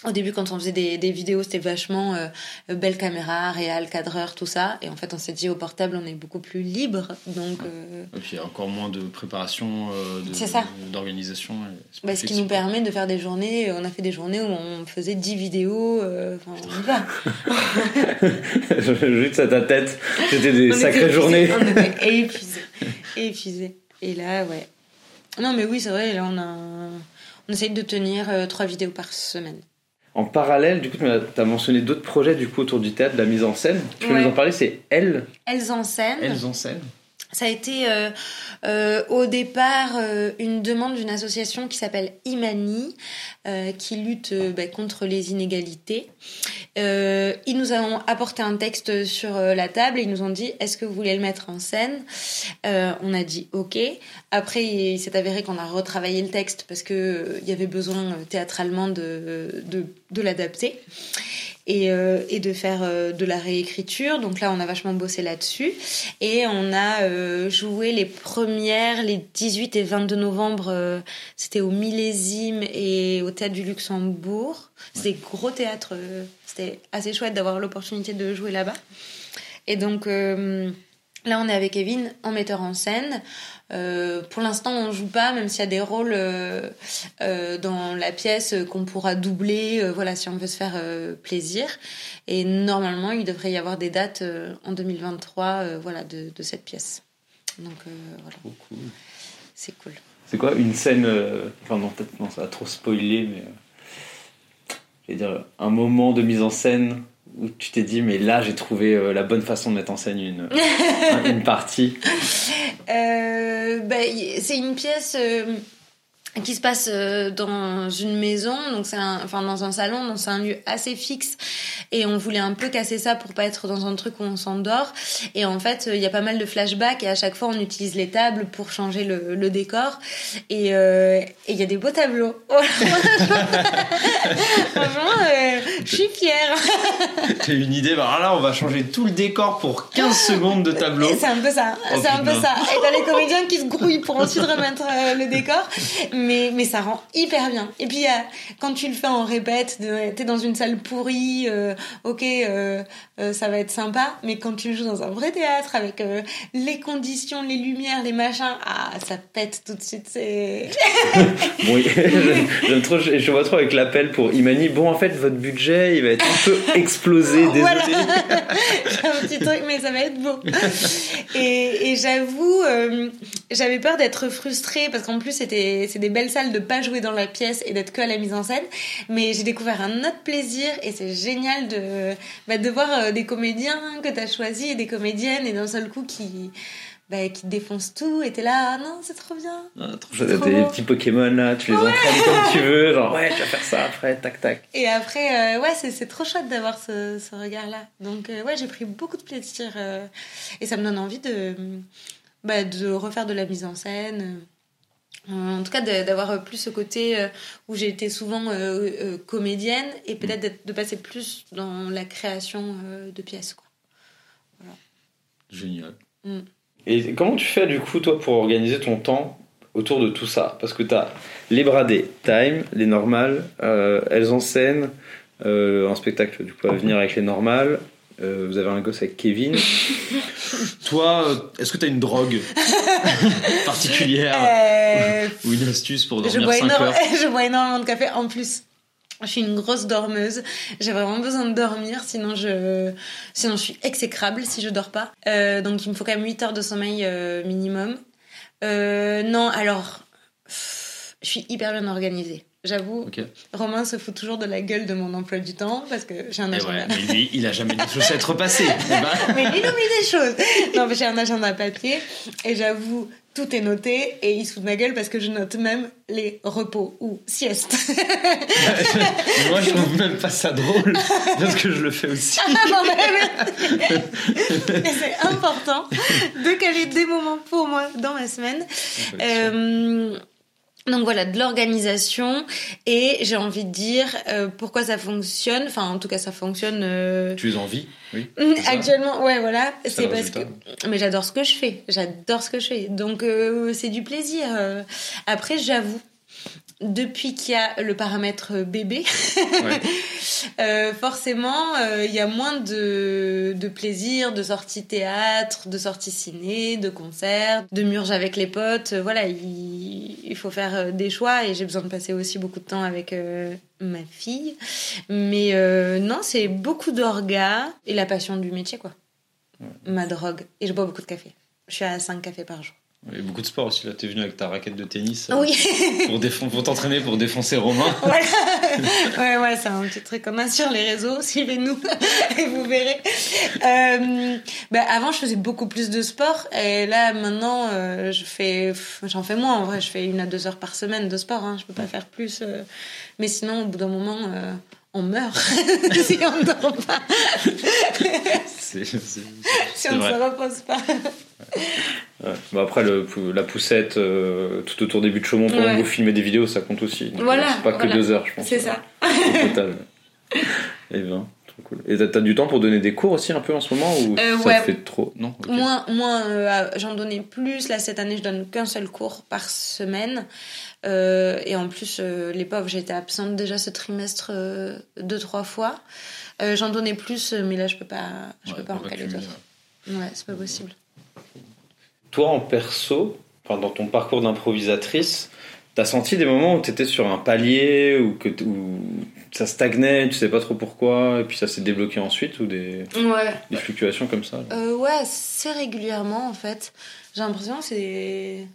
Au début, quand on faisait des, des vidéos, c'était vachement euh, belle caméra, réal, cadreur, tout ça. Et en fait, on s'est dit au portable, on est beaucoup plus libre. Donc, euh, Et puis, il y a encore moins de préparation, euh, d'organisation. bah, ce qui nous permet de faire des journées. On a fait des journées où on faisait 10 vidéos. euh, Enfin, on y va. Juste à ta tête, c'était des On sacrées journées. On était épuisés. épuisés. Et là, ouais. Non, mais oui, c'est vrai, là, on a. On essaye de tenir euh, trois vidéos par semaine. En parallèle, du coup, tu as mentionné d'autres projets du coup autour du théâtre, de la mise en scène. Tu peux Ouais. nous en parler C'est Elle. Elles en scène. Elles en scène Ça a été euh, euh, au départ euh, une demande d'une association qui s'appelle Imani, qui lutte bah, contre les inégalités. Ils nous ont apporté un texte sur la table et ils nous ont dit est-ce que vous voulez le mettre en scène? On a dit ok. Après, il s'est avéré qu'on a retravaillé le texte parce que euh, il y avait besoin théâtralement de, de l'adapter et, euh, et de faire euh, de la réécriture. Donc là, on a vachement bossé là-dessus. Et on a euh, joué les premières, les 18 et 22 novembre. C'était au Millésime et au Théâtre du Luxembourg. C'était gros théâtre. C'était assez chouette d'avoir l'opportunité de jouer là-bas. Et donc... Là, on est avec Kevin en metteur en scène. Euh, pour l'instant, on joue pas, même s'il y a des rôles euh, euh, dans la pièce qu'on pourra doubler, voilà, si on veut se faire plaisir. Et normalement, il devrait y avoir des dates en 2023, euh, voilà, de, de cette pièce. Donc voilà, cool. c'est cool. C'est quoi une scène Enfin, non, peut-être non, ça va trop spoiler, mais. je vais dire, un moment de mise en scène où tu t'es dit, mais là, j'ai trouvé euh, la bonne façon de mettre en scène une, une partie. Euh, bah, c'est une pièce euh, qui se passe euh, dans une maison, donc c'est enfin dans un salon, donc c'est un lieu assez fixe, et on voulait un peu casser ça pour pas être dans un truc où on s'endort. Et en fait, il y a pas mal de flashbacks, et à chaque fois on utilise les tables pour changer le, le décor, et euh, et il y a des beaux tableaux. Franchement, euh, je suis fière. J'ai une idée, bah là, on va changer tout le décor pour 15 secondes de tableau. C'est un peu ça, Oh, c'est un peu ça. Et t'as les comédiens qui se grouillent pour ensuite remettre euh, le décor, mais, mais ça rend hyper bien. Et puis quand tu le fais en répète, t'es dans une salle pourrie, euh, ok, euh, euh, ça va être sympa, mais quand tu le joues dans un vrai théâtre avec les conditions, les lumières, les machins, ah, ça pète tout de suite. C'est Bon, j'aime- trop, je, je vois trop avec l'appel pour Imani. Bon, en fait, votre budget, il va être un peu explosé, désolé. Voilà. Un petit truc, mais ça va être beau. Et, et j'avoue, j'avais peur d'être frustrée parce qu'en plus c'était des belles salles de pas jouer dans la pièce et d'être que à la mise en scène. Mais j'ai découvert un autre plaisir et c'est génial de bah, de voir euh, des comédiens que t'as choisis et des comédiennes et d'un seul coup qui bah, qui défonce tout et t'es là, ah non, c'est trop bien. Ah, trop chouette. T'as des petits Pokémon là, tu les entraînes comme tu veux, genre ouais, tu vas faire ça après, tac tac. Et après, euh, ouais, c'est, trop chouette d'avoir ce, ce regard-là. Donc, euh, ouais, j'ai pris beaucoup de plaisir. euh, et ça me donne envie de, bah, de refaire de la mise en scène. Euh, En tout cas, d'avoir plus ce côté euh, où j'ai été souvent euh, euh, comédienne et peut-être d'être- de passer plus dans la création euh, de pièces. Quoi. Génial. Et comment tu fais du coup toi pour organiser ton temps autour de tout ça? Parce que t'as les bradés, time, les normales, euh, elles en scène, euh, un spectacle du coup à venir avec les normales. Euh, vous avez un gosse avec Kevin. Toi, euh, est-ce que t'as une drogue particulière Euh, ou une astuce pour je, dormir bois 5 énorme- heures je bois énormément de café. En plus, je suis une grosse dormeuse. J'ai vraiment besoin de dormir, sinon je, sinon je suis exécrable si je dors pas. Euh, donc il me faut quand même 8 heures de sommeil euh, minimum. Euh, non, alors, pff, je suis hyper bien organisée. J'avoue. Romain se fout toujours de la gueule de mon emploi du temps parce que j'ai un agenda. ouais, mais lui, il a jamais des chaussettes repassées. Eh ben, Mais lui, il oublie des choses. Non, mais j'ai un agenda papier et j'avoue, tout est noté et il se fout de ma gueule parce que je note même les repos ou siestes. moi, je trouve même pas ça drôle parce que je le fais aussi. Et c'est important de caler des moments pour moi dans ma semaine. Donc voilà, de l'organisation et j'ai envie de dire euh, pourquoi ça fonctionne. Enfin, en tout cas, ça fonctionne. euh, Tu es en vie Oui. Actuellement, ouais, voilà, C'est parce que. Mais j'adore ce que je fais, j'adore ce que je fais. Donc, euh, c'est du plaisir. Après, j'avoue, depuis qu'il y a le paramètre bébé, Ouais. euh, forcément, euh, il y a moins de, de plaisir, de sorties théâtre, de sorties ciné, de concerts, de murges avec les potes. Voilà, il, il faut faire euh, des choix et j'ai besoin de passer aussi beaucoup de temps avec euh, ma fille. Mais non, c'est beaucoup d'orgas et la passion du métier, quoi. Ma drogue. Et je bois beaucoup de café. Je suis à 5 cafés par jour. Il y a beaucoup de sport aussi. Là, t'es venu avec ta raquette de tennis euh, Oui, pour, défon- pour t'entraîner pour défoncer Romain. voilà. Ouais, ouais, c'est un petit truc commun sur les réseaux. Suivez-nous et vous verrez. Euh, bah, avant, je faisais beaucoup plus de sport. Et là, maintenant, euh, je fais, j'en fais moins. En vrai, je fais une à deux heures par semaine de sport. Hein. Je peux pas faire plus. euh. Mais sinon, au bout d'un moment, on meurt si on ne dort pas, si on ne se repose pas. Ouais. Bah après le, la poussette euh, tout autour des buts de Chaumont pendant Ouais. que vous filmez des vidéos, ça compte aussi. Donc, Voilà, euh, C'est pas que voilà. deux heures, je pense. C'est ça. Au total. Et ben, trop cool. Et t'as- du temps pour donner des cours aussi un peu en ce moment ou Euh, ça ouais. fait trop? Non. Moins, moins euh, j'en donnais plus. Là, cette année, je donne qu'un seul cours par semaine. Euh, et en plus, euh, les pauvres, j'étais absente déjà ce trimestre euh, deux, trois fois. Euh, j'en donnais plus, mais là, je peux pas, je Ouais, peux pas en caler d'autres. Ouais, c'est pas possible. Toi en perso, enfin, dans ton parcours d'improvisatrice, t'as senti des moments où t'étais sur un palier ou que où ça stagnait, tu sais pas trop pourquoi, et puis ça s'est débloqué ensuite ou des, Ouais. des fluctuations comme ça. Euh, ouais, c'est régulièrement en fait. J'ai l'impression que c'est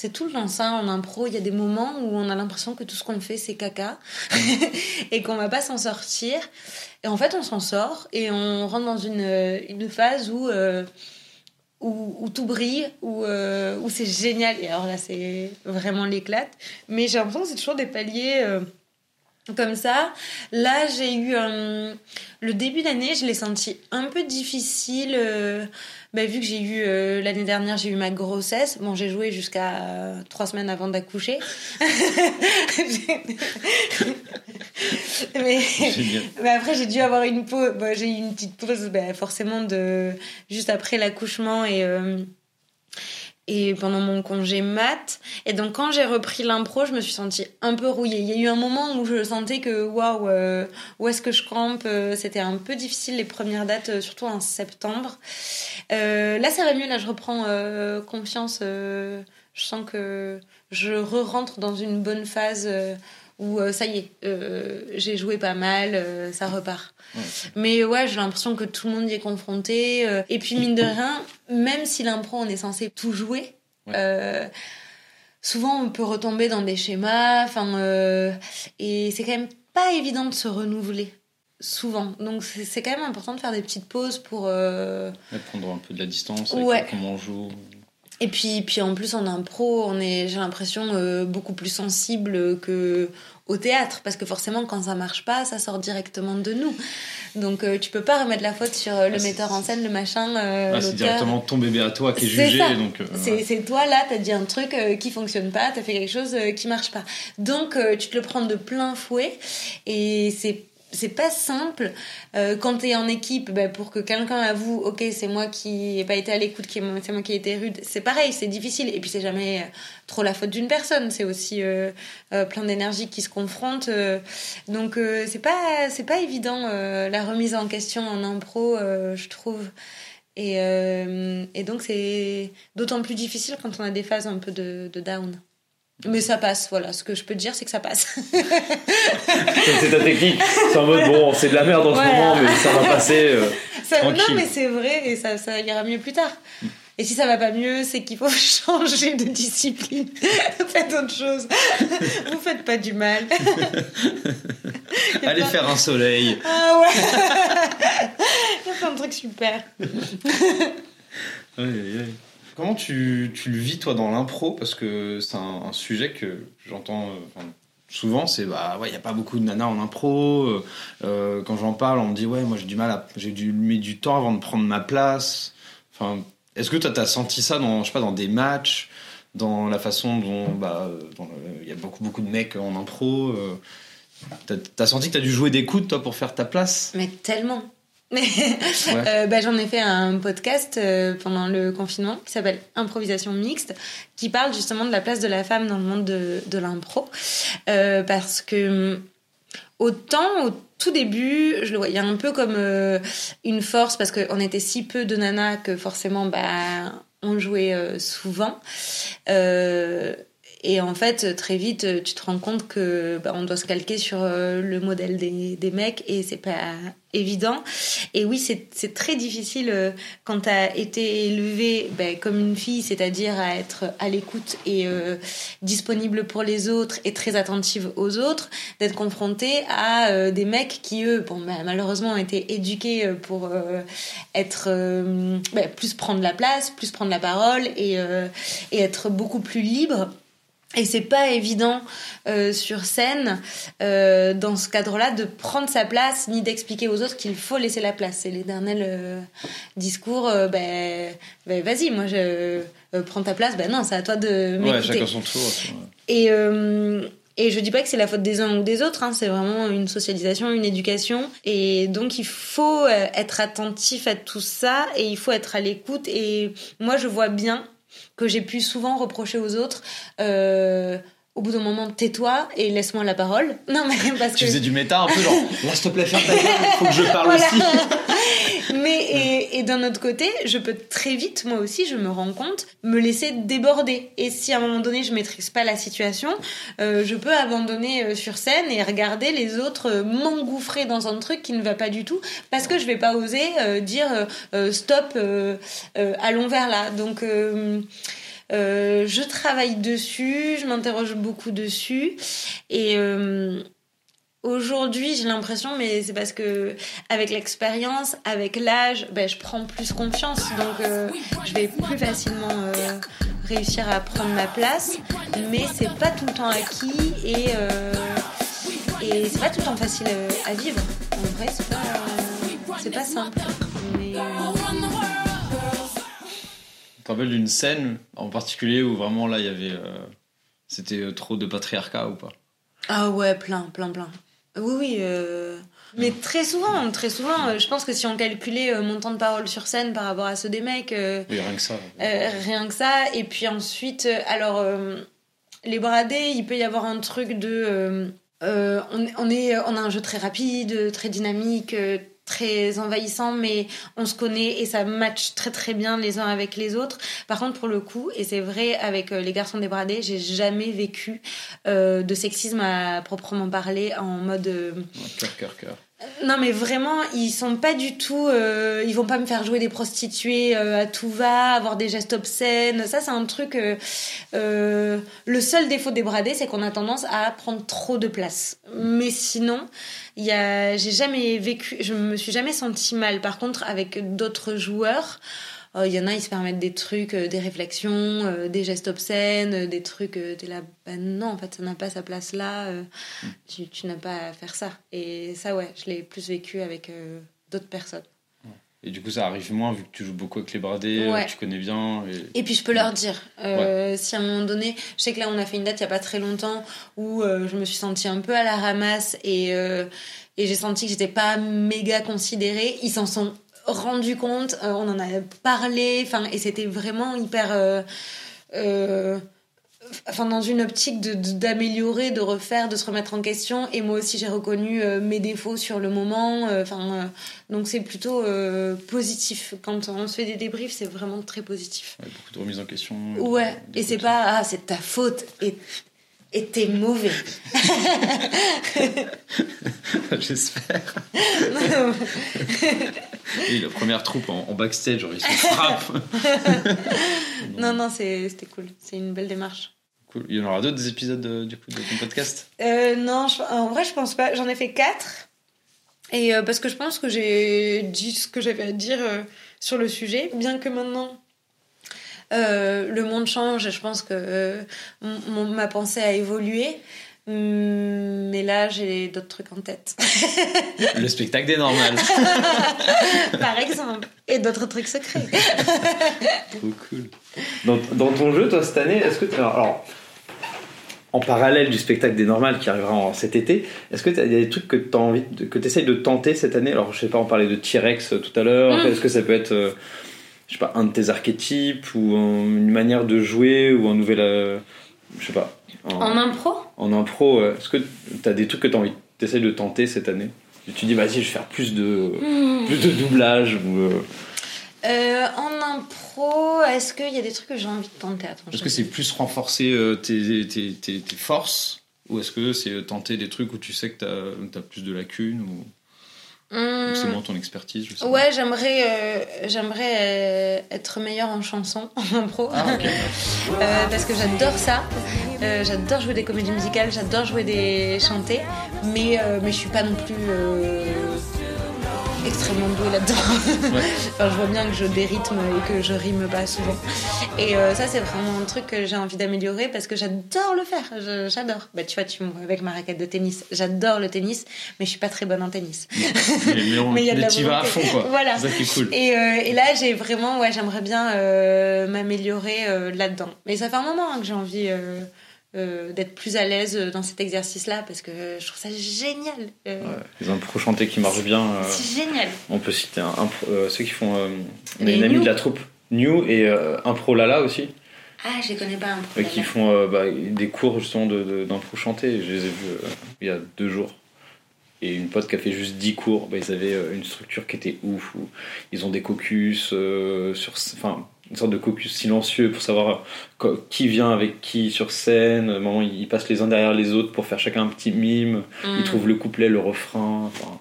c'est tout le temps ça en impro. Il y a des moments où on a l'impression que tout ce qu'on fait c'est caca et qu'on va pas s'en sortir. Et en fait, on s'en sort et on rentre dans une, une phase où euh, où, où tout brille, où, euh, où c'est génial. Et alors là, c'est vraiment l'éclate. Mais j'ai l'impression que c'est toujours des paliers euh, comme ça. Là, j'ai eu un- le début d'année, je l'ai senti un peu difficile. euh, bah, vu que j'ai eu euh, l'année dernière, j'ai eu ma grossesse. Bon, j'ai joué jusqu'à euh, trois semaines avant d'accoucher. mais, après, j'ai dû avoir une pause. Bon, j'ai eu une petite pause, bah, forcément, de juste après l'accouchement et. Et pendant mon congé mat. Et donc, quand j'ai repris l'impro, je me suis sentie un peu rouillée. Il y a eu un moment où je sentais que, waouh, euh, où est-ce que je crampe euh, C'était un peu difficile les premières dates, euh, surtout en septembre. Là, ça va mieux. Là, je reprends confiance. je sens que je re-rentre dans une bonne phase où euh, ça y est, euh, j'ai joué pas mal, euh, ça repart. Ouais. Mais ouais, j'ai l'impression que tout le monde y est confronté. euh, et puis, mine de rien, même si l'impro, on est censé tout jouer, Ouais. souvent on peut retomber dans des schémas. Enfin, et c'est quand même pas évident de se renouveler. Souvent. Donc, c'est quand même important de faire des petites pauses pour. prendre un peu de la distance avec Ouais. comment on joue. Et puis, puis en plus en impro, on est, j'ai l'impression, euh, beaucoup plus sensible que au théâtre, parce que forcément quand ça marche pas, ça sort directement de nous. Donc euh, tu peux pas remettre la faute sur euh, le Ah, metteur en scène, le machin, euh, Ah, c'est directement ton bébé à toi qui est C'est jugé. ça. Donc, C'est, c'est toi là, t'as dit un truc qui fonctionne pas, t'as fait quelque chose qui marche pas. Donc tu te le prends de plein fouet et c'est c'est pas simple euh, quand t'es en équipe ben, pour que quelqu'un avoue ok c'est moi qui ai pas été à l'écoute c'est moi qui ai été rude c'est pareil c'est difficile. Et puis c'est jamais euh, trop la faute d'une personne. C'est aussi euh, euh, plein d'énergie qui se confrontent euh, donc c'est pas c'est pas évident la remise en question en impro je trouve. Et, et donc c'est d'autant plus difficile quand on a des phases un peu de, de down. Mais ça passe, voilà. Ce que je peux te dire, c'est que ça passe. c'est ta technique. C'est en mode bon, c'est de la merde en ce Voilà. moment, mais ça va passer. euh. Ça- non, mais c'est vrai et ça, ça ira mieux plus tard. Et si ça va pas mieux, c'est qu'il faut changer de discipline. Faites autre chose. Vous faites pas du mal. Allez faire un soleil. Ah ouais. Il y a plein de trucs super. Aïe, aïe, aïe. Comment tu, tu le vis toi dans l'impro? Parce que c'est un, sujet que j'entends euh, souvent, c'est bah ouais, il y a pas beaucoup de nanas en impro. euh, euh, quand j'en parle, on me dit ouais, moi j'ai du mal à j'ai dû mettre du temps avant de prendre ma place. Enfin, est-ce que toi t'as senti ça dans je sais pas dans des matchs, dans la façon dont bah il y a beaucoup beaucoup de mecs en impro. euh, T'as t'as senti que t'as dû jouer des coudes toi pour faire ta place? Mais tellement. Euh, bah, J'en ai fait un podcast euh, pendant le confinement qui s'appelle Improvisation mixte, qui parle justement de la place de la femme dans le monde de, de l'impro. Euh, parce que hum, autant au tout début, je le voyais un peu comme une force parce qu'on était si peu de nanas que forcément bah, on jouait souvent. Euh, et en fait, très vite, tu te rends compte que bah, on doit se calquer sur euh, le modèle des, des mecs et c'est pas évident. Et oui, c'est très difficile euh, quand tu as été élevée ben, comme une fille, c'est-à-dire à être à l'écoute et euh, disponible pour les autres et très attentive aux autres, d'être confrontée à euh, des mecs qui, eux, bon, ben, malheureusement, ont été éduqués euh, pour euh, être ben, plus prendre la place, plus prendre la parole et, et être beaucoup plus libre. Et c'est pas évident euh, sur scène, euh, dans ce cadre-là, de prendre sa place ni d'expliquer aux autres qu'il faut laisser la place. C'est l'éternel euh, discours, euh, ben, ben, vas-y, moi je euh, prends ta place, ben non, c'est à toi de Ouais, m'écouter. chacun son tour. Et, euh, et je dis pas que c'est la faute des uns ou des autres, hein, c'est vraiment une socialisation, une éducation. Et donc il faut être attentif à tout ça et il faut être à l'écoute. Et moi je vois bien que j'ai pu souvent reprocher aux autres. euh, au bout d'un moment, tais-toi et laisse-moi la parole. Non, mais parce Tu que. faisais du méta un peu genre, là s'il te plaît, ferme ta gueule, faut que je parle Voilà. aussi. Mais et, et d'un autre côté, je peux très vite, moi aussi, je me rends compte, me laisser déborder. Et si à un moment donné, je maîtrise pas la situation, euh, je peux abandonner euh, sur scène et regarder les autres euh, m'engouffrer dans un truc qui ne va pas du tout, parce que je vais pas oser dire stop, allons vers là. Donc euh, je travaille dessus, je m'interroge beaucoup dessus, et euh, Aujourd'hui, j'ai l'impression, mais c'est parce que avec l'expérience, avec l'âge, ben, je prends plus confiance, donc euh, je vais plus facilement réussir à prendre ma place. Mais c'est pas tout le temps acquis et et c'est pas tout le temps facile à vivre. En vrai, c'est pas pas simple. Te rappelles d'une scène en particulier où vraiment là il y avait. euh, C'était euh, trop de patriarcat ou pas? Ah ouais, plein, plein, plein. Oui, oui. euh, Mais très souvent, très souvent, euh, je pense que si on calculait euh, mon temps de parole sur scène par rapport à ceux des mecs, euh, Oui, rien que ça. Euh, rien que ça. Et puis ensuite, euh, alors, euh, les bradés, il peut y avoir un truc de. euh, euh, on, on est, on a un jeu très rapide, très dynamique, euh, très envahissant, mais on se connaît et ça match très très bien les uns avec les autres. Par contre, pour le coup, et c'est vrai avec euh, les garçons débradés, j'ai jamais vécu euh, de sexisme à proprement parler en mode. euh, Cœur, cœur, cœur. Non mais vraiment, ils sont pas du tout. euh, ils vont pas me faire jouer des prostituées euh, à tout va, avoir des gestes obscènes. Ça c'est un truc. euh, euh, le seul défaut des bradés, c'est qu'on a tendance à prendre trop de place. Mais sinon, y j'ai jamais vécu, je me suis jamais sentie mal. Par contre, avec d'autres joueurs. Oh, il y en a, ils se permettent des trucs, euh, des réflexions, euh, des gestes obscènes, euh, des trucs. euh, t'es là, bah non, en fait, ça n'a pas sa place là. euh, tu tu n'as pas à faire ça. Et ça, ouais, je l'ai plus vécu avec euh, d'autres personnes. Et du coup, ça arrive moins vu que tu joues beaucoup avec les bradés, Ouais. tu connais bien. Et... Et puis je peux leur dire, euh, si à un moment donné, je sais que là on a fait une date il y a pas très longtemps où euh, je me suis sentie un peu à la ramasse et, euh, et j'ai senti que j'étais pas méga considérée. Ils s'en sont rendus compte, euh, on en a parlé, enfin et c'était vraiment hyper, euh, euh, enfin dans une optique de- de- d'améliorer, de, refaire, de se remettre en question. Et moi aussi j'ai reconnu mes défauts sur le moment. Enfin donc c'est plutôt positif quand on se fait des débriefs, c'est vraiment très positif. Ouais, beaucoup de remises en question. Ouais, et c'est pas ah c'est ta faute et t'es mauvais. J'espère. Et la première troupe en, en backstage, genre, ils se frappent. non non c'était cool, c'est une belle démarche. Cool. Il y en aura d'autres des épisodes euh, du coup de ton podcast? Euh, non, je- en vrai je pense pas. J'en ai fait quatre et euh, parce que je pense que j'ai dit ce que j'avais à dire euh, sur le sujet, bien que maintenant. Euh, le monde change et je pense que euh, mon- ma pensée a évolué. Hum, Mais là, j'ai d'autres trucs en tête. Le spectacle des normales. Par exemple. Et d'autres trucs secrets. Trop cool. Dans, dans ton jeu, toi, cette année, est-ce que alors, en parallèle du spectacle des normales qui arrivera en- cet été, est-ce que il y a des trucs que tu as envie de, que tu essayes de tenter cette année? Alors, je sais pas, on parlait de T-Rex euh, tout à l'heure. Mm. Est-ce que ça peut être, euh, je sais pas, un de tes archétypes ou un- une manière de jouer ou un nouvel, euh, je sais pas, un- En impro? En impro. Est-ce que tu as des trucs que tu as envie, t'essayes de tenter cette année? Et Tu dis, vas-y, je vais faire plus de, plus de doublage ou. euh, Euh, en impro, est-ce qu'il y a des trucs que j'ai envie de tenter? Est-ce que c'est plus renforcer euh, tes, tes, tes, tes forces? Ou est-ce que c'est tenter des trucs où tu sais que tu as, plus de lacunes ou, Hum, c'est moins ton expertise je sais. Ouais, j'aimerais euh, j'aimerais euh, être meilleure en chanson, en impro. Ah. Euh, parce que j'adore ça. Euh, j'adore jouer des comédies musicales, j'adore jouer des chanter, mais, euh, mais je suis pas non plus euh, extrêmement douée là-dedans. Ouais. enfin, je vois bien que je dérythme et que je rime pas souvent. Et euh, ça, c'est vraiment un truc que j'ai envie d'améliorer parce que j'adore le faire. J'adore. Bah, tu vois, tu me vois avec ma raquette de tennis. J'adore le tennis, mais je suis pas très bonne en tennis. mais, mais, on- Mais il y a de la vas à fond quoi. Voilà. Ça qui est cool. Et, euh, et là, j'ai vraiment, ouais, j'aimerais bien euh, m'améliorer là-dedans. Mais ça fait un moment hein, que j'ai envie euh, d'être plus à l'aise dans cet exercice-là parce que je trouve ça génial. Euh, ouais, les impros chantés qui marchent bien. euh, C'est génial. On peut citer un, un- euh, ceux qui font. on a une amie de la troupe New et Impro Lala aussi, Ah, je les connais pas un euh, peu. qui font bah, des cours justement d'impro chanté. Je les ai vus il y a deux jours. Et une pote qui a fait juste 10 cours, bah, ils avaient une structure qui était ouf. Où ils ont des caucus, euh, sur, enfin, une sorte de caucus silencieux pour savoir qui vient avec qui sur scène. Moment, ils passent les uns derrière les autres pour faire chacun un petit mime. Mm. Ils trouvent le couplet, le refrain. Enfin,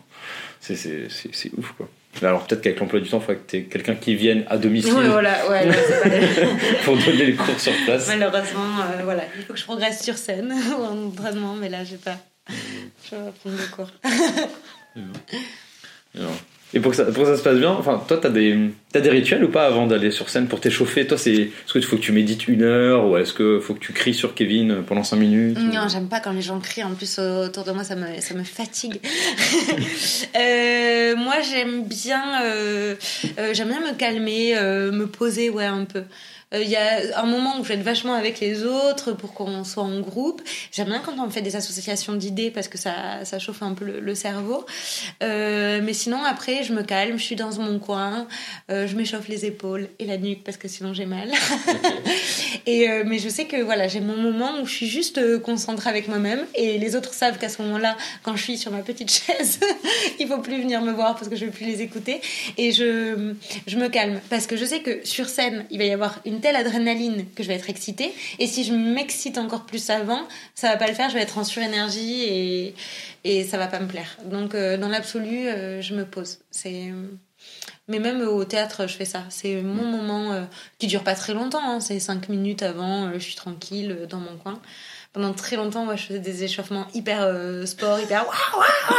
c'est- c'est c'est- c'est ouf quoi. Alors peut-être qu'avec l'emploi du temps, il faudrait que tu quelqu'un qui vienne à domicile Ouais, voilà, ouais, non, c'est pas le- pour donner les cours sur place. Malheureusement, euh, voilà, il faut que je progresse sur scène ou en entraînement, mais là, j'ai pas. Je vais prendre des cours. Et pour que, ça, pour que ça se passe bien, enfin, toi, t'as des, t'as des rituels ou pas avant d'aller sur scène pour t'échauffer? Toi, c'est, est-ce qu'il faut que tu médites une heure ou est-ce qu'il faut que tu cries sur Kevin pendant 5 minutes Non, j'aime pas quand les gens crient. En plus, autour de moi, ça me, ça me fatigue. Euh, moi, j'aime bien, euh, euh, j'aime bien me calmer, me poser, ouais, un peu. Euh, Il y a un moment où je vais être vachement avec les autres pour qu'on soit en groupe. J'aime bien quand on fait des associations d'idées parce que ça, ça chauffe un peu le, le cerveau. Euh, mais sinon, après, je me calme, je suis dans mon coin, euh, je m'échauffe les épaules et la nuque parce que sinon j'ai mal. et mais je sais que voilà, j'ai mon moment où je suis juste concentrée avec moi-même et les autres savent qu'à ce moment-là, quand je suis sur ma petite chaise, il faut plus venir me voir parce que je vais plus les écouter et je je me calme parce que je sais que sur scène, il va y avoir une telle adrénaline que je vais être excitée et si je m'excite encore plus avant, ça va pas le faire, je vais être en surénergie et et ça va pas me plaire. Donc euh, dans l'absolu, euh, je me pose. C'est mais même au théâtre, je fais ça. C'est mon moment euh, qui dure pas très longtemps. hein. C'est cinq minutes avant, euh, je suis tranquille dans mon coin. Pendant très longtemps, moi, je faisais des échauffements hyper sport, hyper waouh, waouh,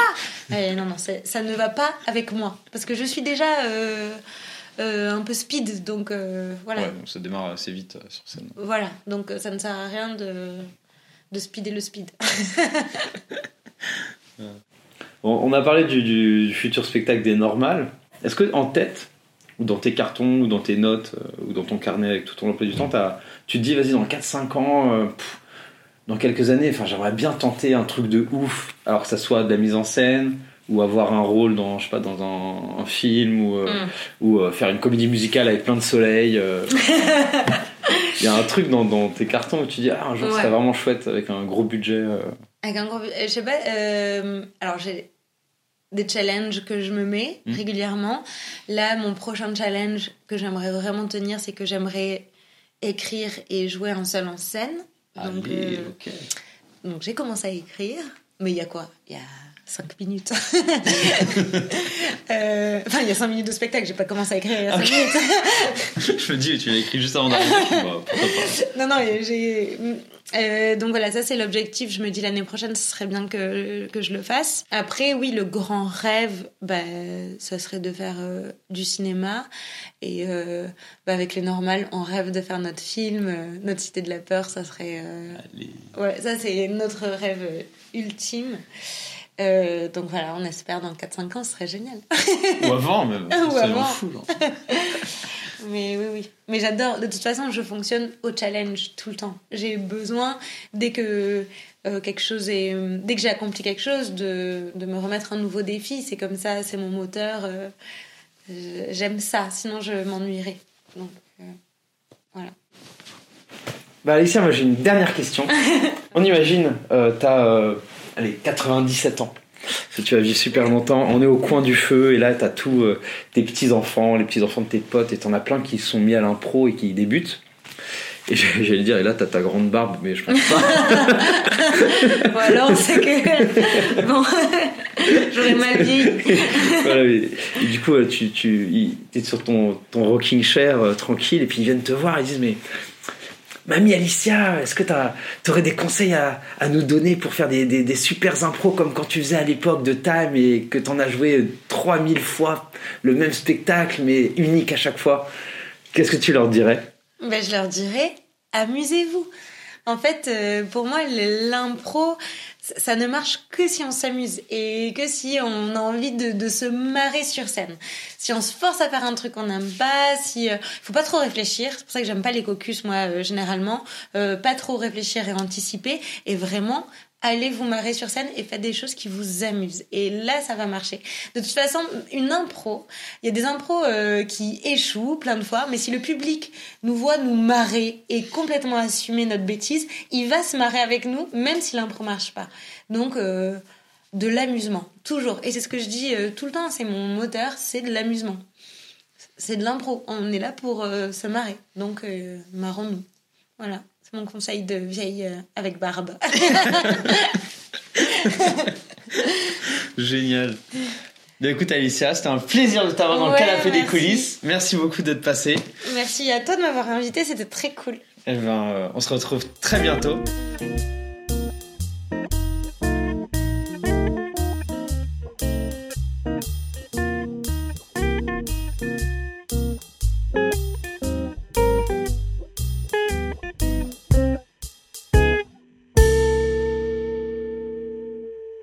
waouh. Et non, non, ça ne va pas avec moi. Parce que je suis déjà euh, un peu speed, donc euh, voilà. Ouais, donc ça démarre assez vite euh, sur scène. Voilà, donc euh, ça ne sert à rien de, de speeder le speed. On, on a parlé du, du futur spectacle des normales. Est-ce que en tête, ou dans tes cartons, ou dans tes notes, euh, ou dans ton carnet avec tout ton emploi du temps, tu te dis, vas-y, dans 4-5 ans, euh, pff, dans quelques années, enfin, j'aimerais bien tenter un truc de ouf. Alors que ça soit de la mise en scène, ou avoir un rôle dans, je sais pas, dans un, un film, ou, euh, Mm. ou euh, faire une comédie musicale avec plein de soleil. euh. Il y a un truc dans, dans tes cartons où tu dis, ah, un jour, Ouais. serait vraiment chouette avec un gros budget. Avec un gros... euh, Je sais pas, alors j'ai des challenges que je me mets Mm. régulièrement. Là, mon prochain challenge que j'aimerais vraiment tenir, c'est que j'aimerais écrire et jouer un seul en scène. Donc, Allez, euh, ok. Donc j'ai commencé à écrire, mais il y a quoi? Il y a 5 minutes. Euh, Enfin, il y a 5 minutes de spectacle, j'ai pas commencé à écrire il y a 5 Ok. minutes. je me dis, tu l'as écrit juste avant d'arriver. Non, non, j'ai. euh, donc voilà, ça c'est l'objectif. Je me dis l'année prochaine, ce serait bien que, que je le fasse. Après, oui, le grand rêve, bah, ça serait de faire euh, du cinéma. Et euh, bah, avec les normales, on rêve de faire notre film, notre Cité de la Peur, ça serait. Allez. Ouais, ça c'est notre rêve ultime. Euh, donc voilà, on espère dans 4-5 ans, ce serait génial. Ou avant, même. Ou avant. fou. Mais oui, oui. Mais j'adore. De toute façon, je fonctionne au challenge tout le temps. J'ai besoin, dès que euh, quelque chose est. Dès que j'ai accompli quelque chose, de, de me remettre un nouveau défi. C'est comme ça, c'est mon moteur. euh, J'aime ça, sinon je m'ennuierais. Donc, euh, voilà. Bah Alicia, moi j'ai une dernière question. On imagine, euh, t'as euh, allez, 97 ans. Parce que tu vas vivre super longtemps. On est au coin du feu et là t'as tous euh, tes petits enfants, les petits enfants de tes potes et t'en as plein qui se sont mis à l'impro et qui débutent. Et j'ai- j'allais dire, et là t'as ta grande barbe, mais je pense pas. Bon, alors, c'est que. Bon, j'aurais mal vieilli. Voilà, du coup, euh, tu, t'es sur ton, ton rocking chair euh, tranquille et puis ils viennent te voir et ils disent mais Mamie Alicia, est-ce que tu aurais des conseils à, nous donner pour faire des super impros comme quand tu faisais à l'époque de Time et que t'en as joué 3000 fois le même spectacle mais unique à chaque fois? Qu'est-ce que tu leur dirais? Ben, je leur dirais, amusez-vous. En fait, euh, pour moi, l'impro, ça ne marche que si on s'amuse et que si on a envie de, de se marrer sur scène. Si on se force à faire un truc qu'on n'aime pas, si euh, faut pas trop réfléchir. C'est pour ça que j'aime pas les caucus, moi, euh, généralement. Euh, pas trop réfléchir et anticiper. Et vraiment, allez vous marrer sur scène et faites des choses qui vous amusent. Et là, ça va marcher. De toute façon, une impro, il y a des impros euh, qui échouent plein de fois, mais si le public nous voit nous marrer et complètement assumer notre bêtise, il va se marrer avec nous, même si l'impro marche pas. Donc, euh, de l'amusement, toujours. Et c'est ce que je dis euh, tout le temps, c'est mon moteur, c'est de l'amusement. C'est de l'impro. On est là pour se marrer. Donc, marrons-nous. Voilà. C'est mon conseil de vieille euh, avec barbe. Génial. Bah, écoute Alicia, c'était un plaisir de t'avoir dans le canapé des coulisses. Merci beaucoup d'être passé. Merci à toi de m'avoir invité, c'était très cool. Eh ben, euh, on se retrouve très bientôt.